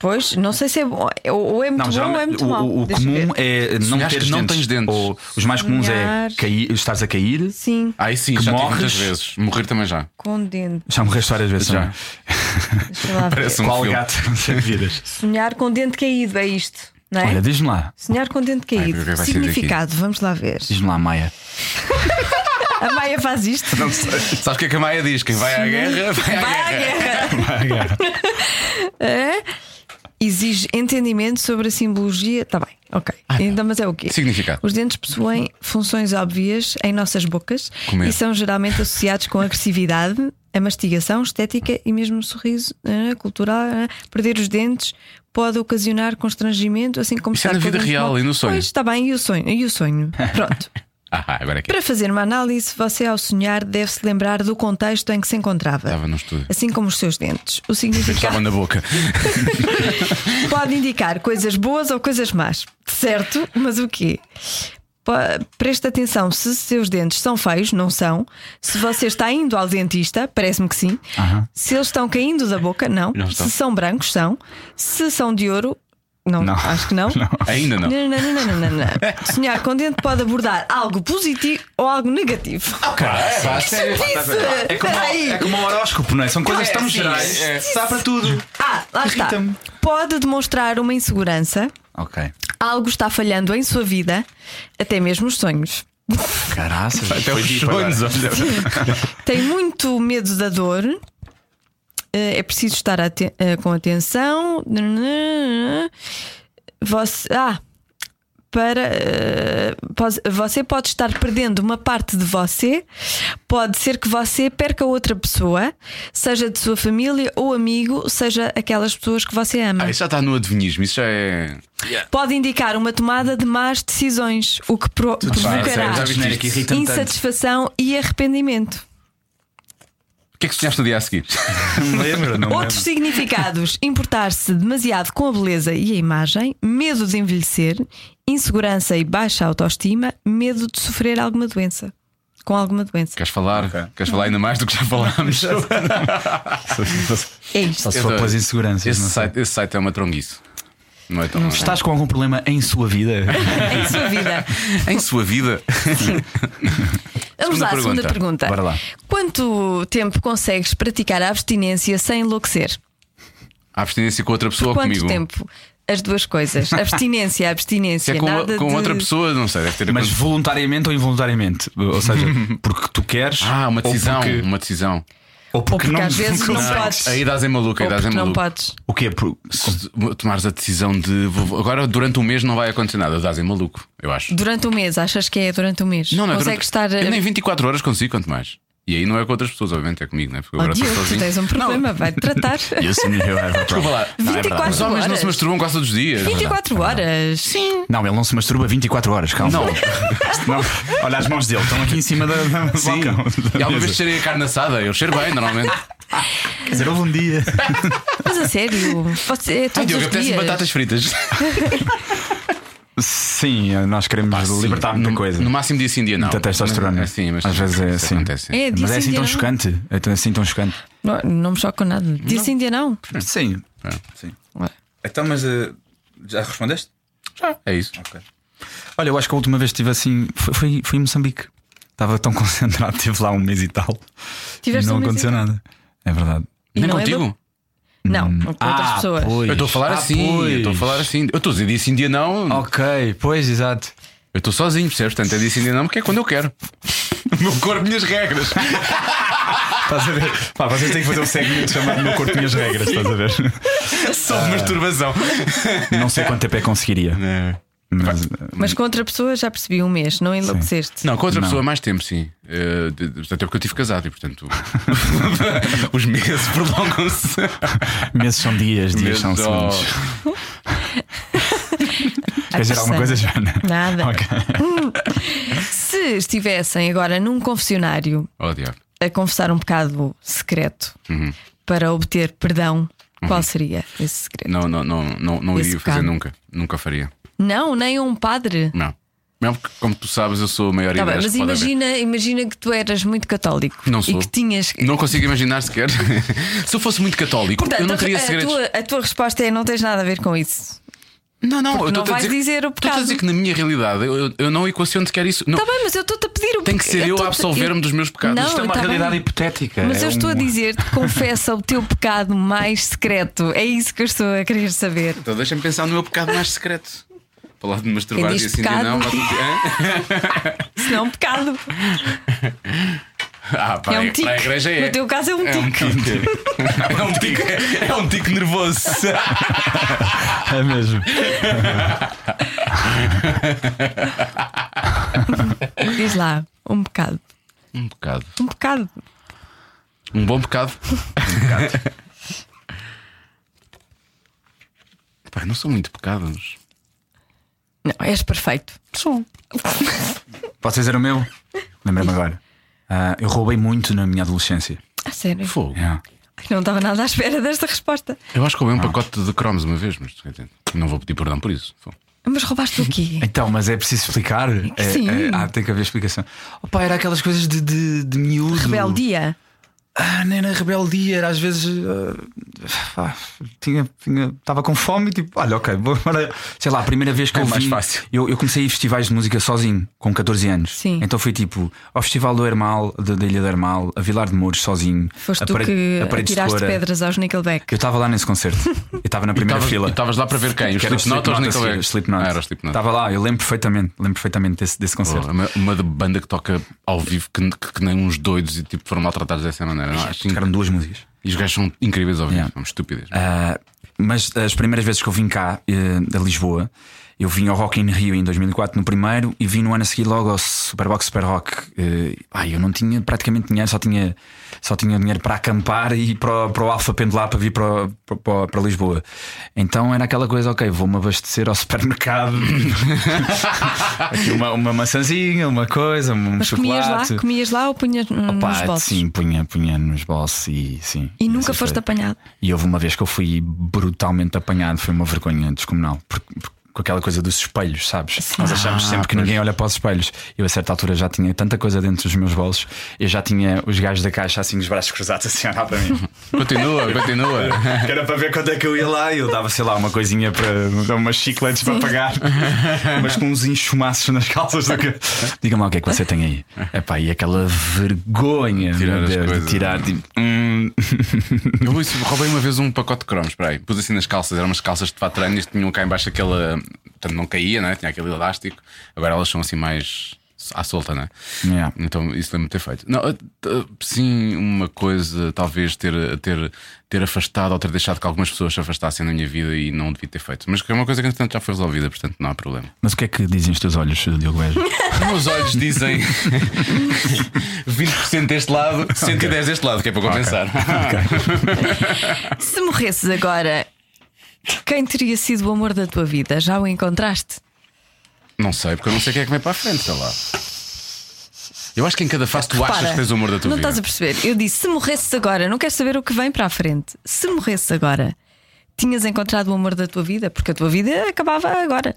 Pois, não sei se é bom. Ou é muito Não, bom ou é muito o, mau. o- o Deixa comum ver. é não ter que não dentes. tens dentes. Ou, os mais comuns Sonhar. é cair, estares a cair. Sim, Ai sim, Que já morres. muitas vezes. Morrer também já. com dentes. Já morreste várias vezes Já. ver. Parece um Qual filme. gato com sete vidas? Sonhar com dente caído, é isto. Não é? Olha, diz-me lá. Sonhar com dente caído. é vai daqui? Significado, vamos lá ver. Diz-me lá, Maia. A Maia faz isto. Sabes o que é que a Maia diz? Quem vai à guerra, vai à Vai à guerra. guerra. É? Exige entendimento sobre a simbologia. Está bem, ok. Então, mas é o quê? Significado. Os dentes possuem funções óbvias em nossas bocas Comer. e são geralmente associados com agressividade, a mastigação, estética e mesmo o sorriso eh, cultural. eh. Perder os dentes pode ocasionar constrangimento, assim como Isso é na vida real mal- e no sonho. Pois, está bem, e o sonho? E o sonho? Pronto. Ah, Para fazer uma análise, você ao sonhar deve-se lembrar do contexto em que se encontrava. estava no estúdio. Assim como os seus dentes. O Estava significado na boca. pode indicar coisas boas ou coisas más. Certo? Mas o quê? Preste atenção se seus dentes são feios, não são. Se você está indo ao dentista, parece-me que sim. Se eles estão caindo da boca, não. Não se são brancos, são. Se são de ouro, não, Não. acho que não. Ainda não. Não, não, não, não, não, não, não. Sonhar com dente pode abordar algo positivo ou algo negativo. Pá, sério. Isso! É como, é como o horóscopo, não é? São coisas É, tão sim, gerais. é. Está para tudo. Ah, lá está. Pode demonstrar uma insegurança, Ok. algo está falhando em sua vida, até mesmo os sonhos. Caraças. Até os sonhos, olha. Tem muito medo da dor. eh, É preciso estar aten- eh, com atenção. Você, ah, para pos- você pode estar perdendo uma parte de você. Pode ser que você perca outra pessoa, seja de sua família ou amigo, seja aquelas pessoas que você ama. Ah, isso já está no adivinhismo. Isso já é. Pode indicar uma tomada de más decisões, o que pro- provocará insatisfação e arrependimento. O que é que sonhaste no dia a seguir? Não lembro, não Outros lembro. significados: importar-se demasiado com a beleza e a imagem, medo de envelhecer, insegurança e baixa autoestima, medo de sofrer alguma doença. Com alguma doença. Queres falar? Ok. Queres falar ainda mais do que já falámos? É isto. Só se for pelas inseguranças. Esse site, esse site é uma tronguice. Não é tão. Estás com algum problema em sua vida? Em sua vida. Em sua vida. Vamos Segunda lá, segunda pergunta. pergunta. Bora lá. Quanto tempo consegues praticar a abstinência sem enlouquecer? A abstinência com outra pessoa ou Quanto comigo? tempo? As duas coisas. Abstinência, Se abstinência. é com, nada com de... outra pessoa, não sei, deve ter Mas acontecido. voluntariamente ou involuntariamente? Ou seja, porque tu queres. Ah, uma decisão. porque- Uma decisão. Ou porque, Ou porque não, às vezes não consegues. podes. Aí dás em maluco, aí Ou dás em porque não podes. O quê? Por- Se tomares a decisão de agora durante um mês não vai acontecer nada, dás em maluco, eu acho. Durante um mês, achas que é durante um mês? Não, não é durante... estar. Eu nem 24 horas consigo, quanto mais. E aí não é com outras pessoas, obviamente, é comigo, né? Porque Oh, agora estou Diogo, tu sozinho. tens um problema, vai-te tratar. You see me here, I have a problem. lá. Não, é 24 verdade. Os homens não horas. se masturbam quase todos os dias. 24 horas. Sim. Não, ele não se masturba 24 horas, calma. Não. Não. Olha as mãos dele, estão aqui em cima da, da Sim. balcão. E alguma vez cheirei a carne assada, eu cheiro bem, normalmente. Quer dizer, houve um dia. Mas a sério, você é Ai, todos Diogo, os apetece batatas fritas. Sim, nós queremos libertar muita no, coisa. No máximo dia sim, dia não. Muita testosterona. É, sim, mas Às vezes é assim. acontece. É, Mas é sim, assim tão não. chocante. É tão- assim tão chocante. Não, não me choca nada. Dia sim, dia não. Sim. É. Sim. Ué. Então, mas eh, já respondeste? Já, é isso. Ok. Olha, eu acho que a última vez que estive assim foi, foi, foi em Moçambique. Estava tão concentrado, estive lá um mês e tal. Tiveste e não um aconteceu nada. É verdade. E Nem é contigo? Não, com outras Ah, pessoas. pois. Eu estou a falar Ah, assim, eu pois. estou a falar assim. Eu estou a dizer dia sim, dia não. Ok, pois, exato. Eu estou sozinho, percebes? Portanto, é dia sim, dia não, porque é quando eu quero. O meu corpo, minhas regras. Estás a ver? Pá, vocês têm que fazer um segmento chamado Meu Corpo Minhas Regras, estás a ver? Só de masturbação. Não sei quanto tempo é que conseguiria. Mas, Mas com outra pessoa já percebi um mês, não enlouqueceste. Não, com outra Não. pessoa mais tempo, sim. De- Até porque eu tive casado e, portanto, os meses prolongam-se. meses são dias, dias Meses, são segundos. Quer dizer alguma coisa, Joana? Nada. Ok. Se Se estivessem agora num confessionário Oh, a confessar um pecado secreto para obter perdão, qual seria esse segredo? Não, não, não, não, não iria fazer nunca. Nunca faria. Não, nem um padre. Não. Mesmo porque, como tu sabes, eu sou a maior Tá bem, mas que pode haver. imagina, imagina que tu eras muito católico Não sou. e que tinhas. Não consigo imaginar sequer. Se eu fosse muito católico, Portanto, eu não teria a, segredos. tua, a tua resposta é: não tens nada a ver com isso. Não, não, Porque eu não estou a vais dizer o estou a pecado. dizer que na minha realidade eu, eu, eu não equaciono sequer isso. Está bem, mas eu estou-te a pedir o tem que ser eu estou-te- a absolver-me dos meus pecados. Não, Isto é uma tá realidade bem. hipotética. Mas é eu estou a um- dizer-te, confessa o teu pecado mais secreto. É isso que eu estou a querer saber. Então deixa-me pensar no meu pecado mais secreto. Falar de masturbar e assim pecado? não. Se não, pecado. Ah, para, É um tique. para a igreja é. No teu caso é um é um tique. tique. É um tique, é um tique nervoso. É mesmo. Diz lá, um pecado. Um bocado. Um pecado. Um bom bocado. Pá, não são muito pecados. Não, és perfeito. Sou. Posso dizer o meu? Lembra-me agora. Ah, eu roubei muito na minha adolescência. A sério. Fogo. Yeah. Não estava nada à espera desta resposta. Eu acho que roubei um pacote de cromos uma vez, mas quer dizer, não vou pedir perdão por isso. Fogo. Mas roubaste o quê? Então, mas é preciso explicar? É- Sim. é- ah, tem que haver explicação. Opa, era aquelas coisas de, de, de miúdo. Rebeldia. Ah, nem na rebeldia, era às vezes. ah, ah, tinha, tinha, estava com fome e tipo, olha, ok, vou. Sei lá, a primeira vez que É eu mais vi. fácil. Eu, eu comecei a ir a festivais de música sozinho, com 14 anos. Sim. Então fui tipo ao Festival do Hermal, da, da Ilha do Hermal, a Vilar de Mouros, sozinho. Foste a tu parede- que a escura. pedras aos Nickelback. Eu estava lá nesse concerto. Eu estava na primeira Estavas- fila. Estavas lá para ver quem? Os Slipknot ou os Nickelback? Slipknot. Ah, era o Slipknot. Estava lá, eu lembro perfeitamente, lembro perfeitamente desse, desse concerto. Oh, uma, uma banda que toca ao vivo que, que, que nem uns doidos e tipo foram maltratados dessa maneira. Acho que- Tocaram duas músicas. E os gajos são incríveis ao vivo, Yeah. são estúpidos. Ah, mas as primeiras vezes que eu vim cá, a Lisboa, eu vim ao Rock in Rio em 2004 no primeiro e vim no ano a seguir logo ao Superbox Super Rock. Eh, ah, eu não tinha praticamente dinheiro, só tinha, só tinha dinheiro para acampar e para, o- para o Alfa pendular para vir para, para, para Lisboa. Então era aquela coisa, ok, vou-me abastecer ao supermercado. Aqui uma, uma maçãzinha, uma coisa, um Mas comias lá? chocolate. Comias lá ou punhas Opa, nos bolsos? Sim, punha, punha nos bolsos e sim. E nunca foste coisas. apanhado. E houve uma vez que eu fui brutalmente apanhado, foi uma vergonha descomunal. Porque, porque- com aquela coisa dos espelhos, sabes? Nós achamos sempre que ninguém olha para os espelhos. Eu, a certa altura, já tinha tanta coisa dentro dos meus bolsos, eu já tinha os gajos da caixa assim, os braços cruzados, assim, a olhar para mim. Continua, continua. que era para ver quando é que eu ia lá. E eu dava, sei lá, uma coisinha para. umas chicletes para pagar, mas com uns enxumaços nas calças. do que- Diga-me lá o que é que você tem aí. Epá, e aquela vergonha Tirar Deus, coisas. de tirar. Tipo, hum. Eu isso, roubei uma vez um pacote de cromos, espera aí. Pus assim nas calças, eram umas calças de de e tinham cá embaixo aquela. Portanto, não caía, né? tinha aquele elástico. Agora elas são assim mais à solta, né? Yeah. Então isso lembro-me de ter feito. Não, eh, eh, sim, uma coisa, talvez ter, ter, ter afastado ou ter deixado que algumas pessoas se afastassem da minha vida e não devia ter feito. Mas que é uma coisa que entretanto já foi resolvida, portanto não há problema. Mas o que é que dizem os teus olhos, Diogo Beja? Os meus olhos dizem 20% deste lado, 110 deste lado, que é para compensar. Se morresses agora, quem teria sido o amor da tua vida? Já o encontraste? Não sei, porque eu não sei quem é que vem para a frente, sei lá. Eu acho que em cada fase tu achas Repara, que tens o amor da tua não vida. estás a perceber. Eu disse: se morresses agora, não quero saber o que vem para a frente. Se morresses agora, tinhas encontrado o amor da tua vida? Porque a tua vida acabava agora.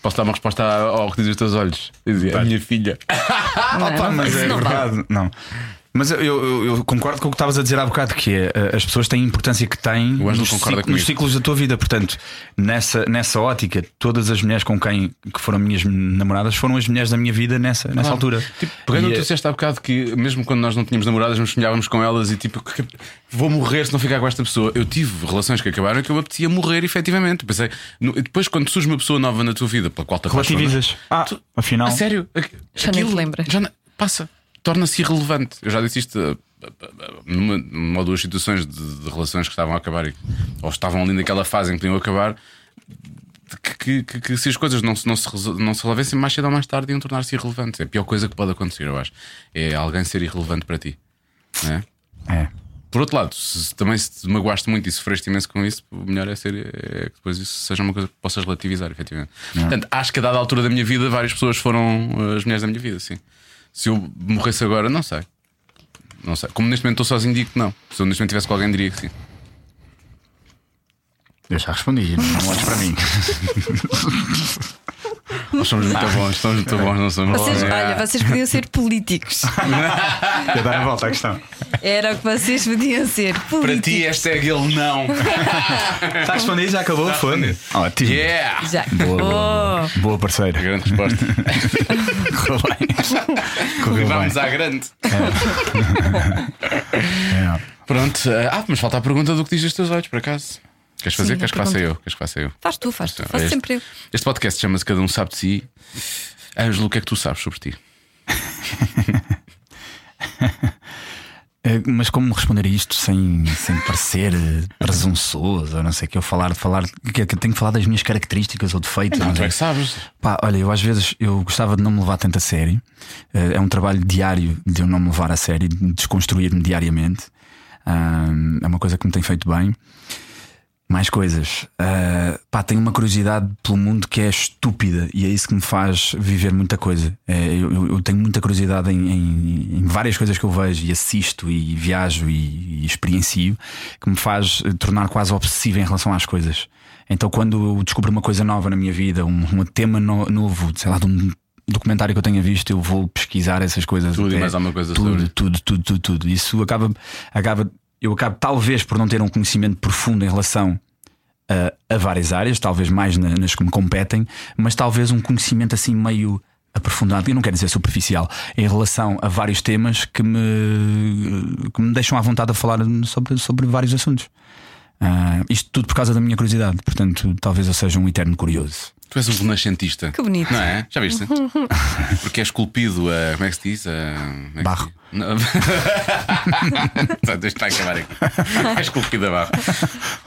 Posso dar uma resposta ao que dizem os teus olhos? Dizia, a minha filha. Não, Opa, não, mas é não vale. verdade. Não. Mas eu, eu- eu concordo com o que estavas a dizer há bocado, que é eh, as pessoas têm a importância que têm nos, nos ciclos da tua vida. Portanto, nessa, nessa ótica, todas as mulheres com quem que foram minhas namoradas foram as mulheres da minha vida nessa, nessa altura. Tipo, pegando o E, que tu eh, disseste há bocado que mesmo quando nós não tínhamos namoradas, nos sonhávamos com elas e tipo, que- vou morrer se não ficar com esta pessoa. Eu tive relações que acabaram que eu apetecia morrer efetivamente. Pensei, no- depois, quando surge uma pessoa nova na tua vida pela qual te Relativizas. Ah, tu- afinal. A sério? Aqu- Já nem te lembras. Já não- passa, torna-se irrelevante. Eu já disse isto uh, uh, numa, numa ou duas situações de, de relações que estavam a acabar ou estavam ali naquela fase em que podiam acabar. Que, que- que- se as coisas não, se- não, se, não se resolvessem mais cedo ou mais tarde iam tornar-se irrelevantes. É a pior coisa que pode acontecer, eu acho. É alguém ser irrelevante para ti. É? É. Por outro lado, se também se te magoaste muito e sofreste imenso com isso, o melhor é ser é que depois isso seja uma coisa que possas relativizar, efetivamente. Portanto, acho que a dada altura da minha vida, várias pessoas foram uh, as mulheres da minha vida, sim. Se eu morresse agora, não sei. Não sei. Como neste momento estou sozinho, digo que não. Se eu neste momento tivesse com alguém, diria que sim. Eu já respondi, não olhes para mim. Nós somos muito bons, somos muito bons, não somos Vocês, bons. olha, vocês podiam ser políticos. Quer dar a volta à questão. Era o que vocês podiam ser. Para Políticos. ti, hashtag ele não. Está respondido, já acabou? Foi. Ótimo. Yeah! Já. Boa, boa, Oh, boa parceira. Grande resposta. Correu bem. E vamos à grande. É. Pronto. eh, Ah, mas falta a pergunta do que diz os teus olhos, por acaso. Queres fazer? Sim, Queres que faça eu? Queres que faça eu? faz tu, faz tu. Este- Faço sempre eu. Este podcast chama-se Cada um sabe de si. Ângelo, o que é que tu sabes sobre ti? Eh, Mas como responder a isto sem, sem parecer eh, presunçoso ou não sei o que eu falar, falar que, que tenho que falar das minhas características ou defeitos. Não, não tu é sei. que sabes. Pá, olha, eu às vezes eu gostava de não me levar tanto a sério. Eh, É um trabalho diário de eu não me levar a sério, de desconstruir-me diariamente. Ah, é uma coisa que me tem feito bem. Mais coisas. Ah, pá, tenho uma curiosidade pelo mundo que é estúpida e é isso que me faz viver muita coisa. É, eu, eu- tenho muita curiosidade em, em- em várias coisas que eu vejo e assisto e viajo e, e experiencio que me faz tornar quase obsessivo em relação às coisas. Então, quando eu descubro uma coisa nova na minha vida, um, um tema no- novo, sei lá, de um documentário que eu tenha visto, eu vou pesquisar essas coisas. Tudo e até- mais alguma coisa tudo, sobre. tudo, tudo, tudo, tudo. Isso acaba, acaba, eu acabo talvez por não ter um conhecimento profundo em relação a, a várias áreas, talvez mais na- nas que me competem, mas talvez um conhecimento assim meio aprofundado, eu não quero dizer superficial, em relação a vários temas que me, que me deixam à vontade a falar sobre, sobre vários assuntos. Ah, isto tudo por causa da minha curiosidade, portanto, talvez eu seja um eterno curioso. Tu és um renascentista. Que bonito. Não é? Já viste? Porque é esculpido a. Como é que se diz? A, é que Barro. Só, Deixa-te acabar aqui. É esculpido a barro.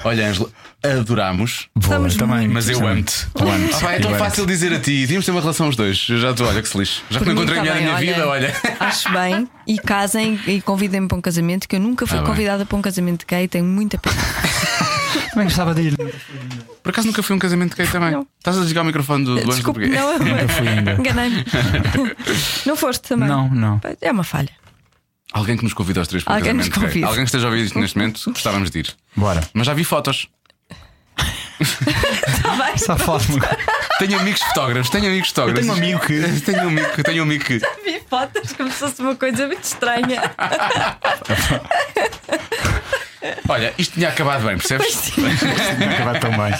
Olha, Ângelo, adorámos. Estamos também. Mas eu amo-te. Eu. Ah, pá, é tão Eu fácil dizer a ti. Devíamos ter uma relação os dois. Eu já estou, olha que se lixe. Já que não encontrei tá mulher na minha bem, vida, olha. Acho bem. E casem e convidem-me para um casamento, que eu nunca fui Ah, bem. convidada para um casamento gay, tenho muita pena. Também gostava de ir. Por acaso nunca fui a um casamento gay também. Não. Estás a desligar o microfone do, do Desculpe, não, Nunca fui ainda. enganei-me. Não foste também? Não, não. É uma falha. Alguém que nos convida aos três para Alguém nos convida. Alguém que esteja a ouvir isto neste momento, gostávamos de ir. Bora. Mas já vi fotos. Está bem. Só fala-me. Tenho amigos fotógrafos, tenho amigos fotógrafos. tenho um amigo que- Tenho um amigo que. Tenho um amigo que. Vi fotos como se fosse uma coisa muito estranha. Olha, isto tinha acabado bem, percebes? Acabar tão bem.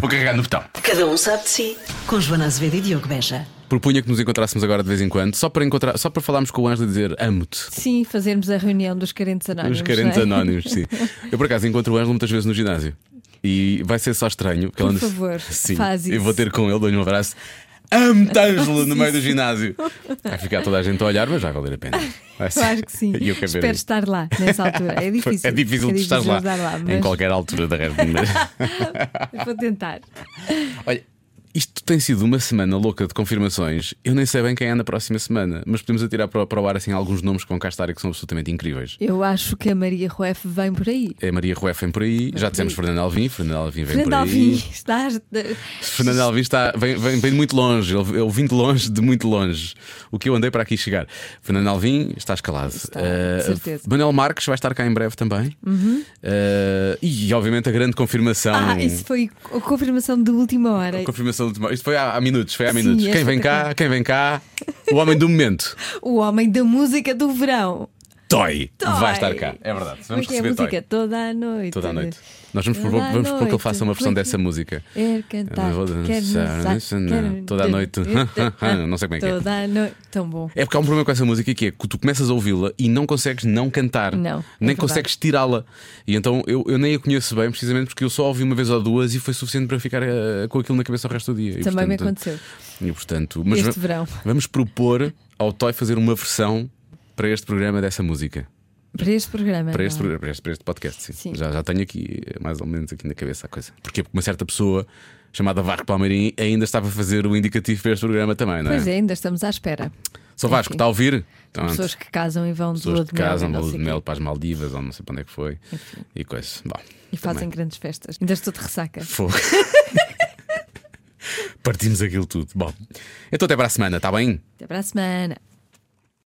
Vou carregar no botão. Cada um sabe de si. Com Joana Azevedo e Diogo Beja. Propunha que nos encontrássemos agora de vez em quando, só para, encontrar, só para falarmos com o Ângelo e dizer amo-te. Sim, fazermos a reunião dos carentes anónimos. Os carentes não é? anónimos, sim. Eu por acaso encontro o Ângelo muitas vezes no ginásio. E vai ser só estranho. porque Por favor, sim, faz Eu isso. vou ter com ele, dou-lhe um abraço. Amo-te, no meio do ginásio. Vai ficar toda a gente a olhar, mas vai valer a pena. Vai ser- Claro que sim. Eu Espero estar lá nessa altura. É difícil. É difícil de estar lá, estar em mas qualquer altura da rede. eu Vou tentar. Olha, isto tem sido uma semana louca de confirmações. Eu nem sei bem quem é na próxima semana, mas podemos atirar para, para o ar assim alguns nomes que vão cá estar e que são absolutamente incríveis. Eu acho que a Maria Rueff vem por aí. É Maria Rueff vem por aí, já dissemos Fernando Alvim, Fernando Alvim vem Fernando por Alvim, aí. estás. Fernando Alvim está, vem, vem, vem de muito longe, ele, ele vim de longe, de muito longe. O que eu andei para aqui chegar. Fernando Alvim está escalado. Está, de certeza. Uhum. Manuel Marques vai estar cá em breve também. Eh, e obviamente a grande confirmação. Ah, isso foi a confirmação de última hora. A confirmação de... Isto foi há, há minutos, foi há Sim, minutos. é Quem vem cá, quem vem cá? O homem do momento. O homem da música do verão. Toy, Toy. vai estar cá. É verdade. Como Vamos é que é a receber música? Toy. Toda a noite. Toda a noite. Nós vamos propor, vamos propor que ele faça uma versão é dessa é? música. Quer cantar, vou quer dançar, quer- toda a noite. Não sei como é que é. Toda a noite. Tão bom. É porque há um problema com essa música que é que tu começas a ouvi-la e não consegues não cantar. Não, é nem verdade. consegues tirá-la. E então eu, eu nem a conheço bem, precisamente porque eu só a ouvi uma vez ou duas e foi suficiente para ficar eh, com aquilo na cabeça o resto do dia. E, Também me portanto, aconteceu. E portanto, mas Este va- verão. vamos propor ao Toy fazer uma versão para este programa dessa música. Para este programa. Para este, é? programa, para este, para este podcast, sim. Sim. Já, já tenho aqui, mais ou menos, aqui na cabeça a coisa. Porque uma certa pessoa chamada Vasco Palmeirim ainda estava a fazer o indicativo para este programa também, não é? Pois é, ainda estamos à espera. Sou Vasco, Enfim. está a ouvir? Então, Pessoas que casam e vão de pessoas lua que de mel. casam sei de mel para as Maldivas ou não sei para onde é que foi. E coisa. Bom, E fazem também. grandes festas. Ainda estou de ressaca. Fogo. Partimos aquilo tudo. Bom, então até para a semana, está bem? Até para a semana.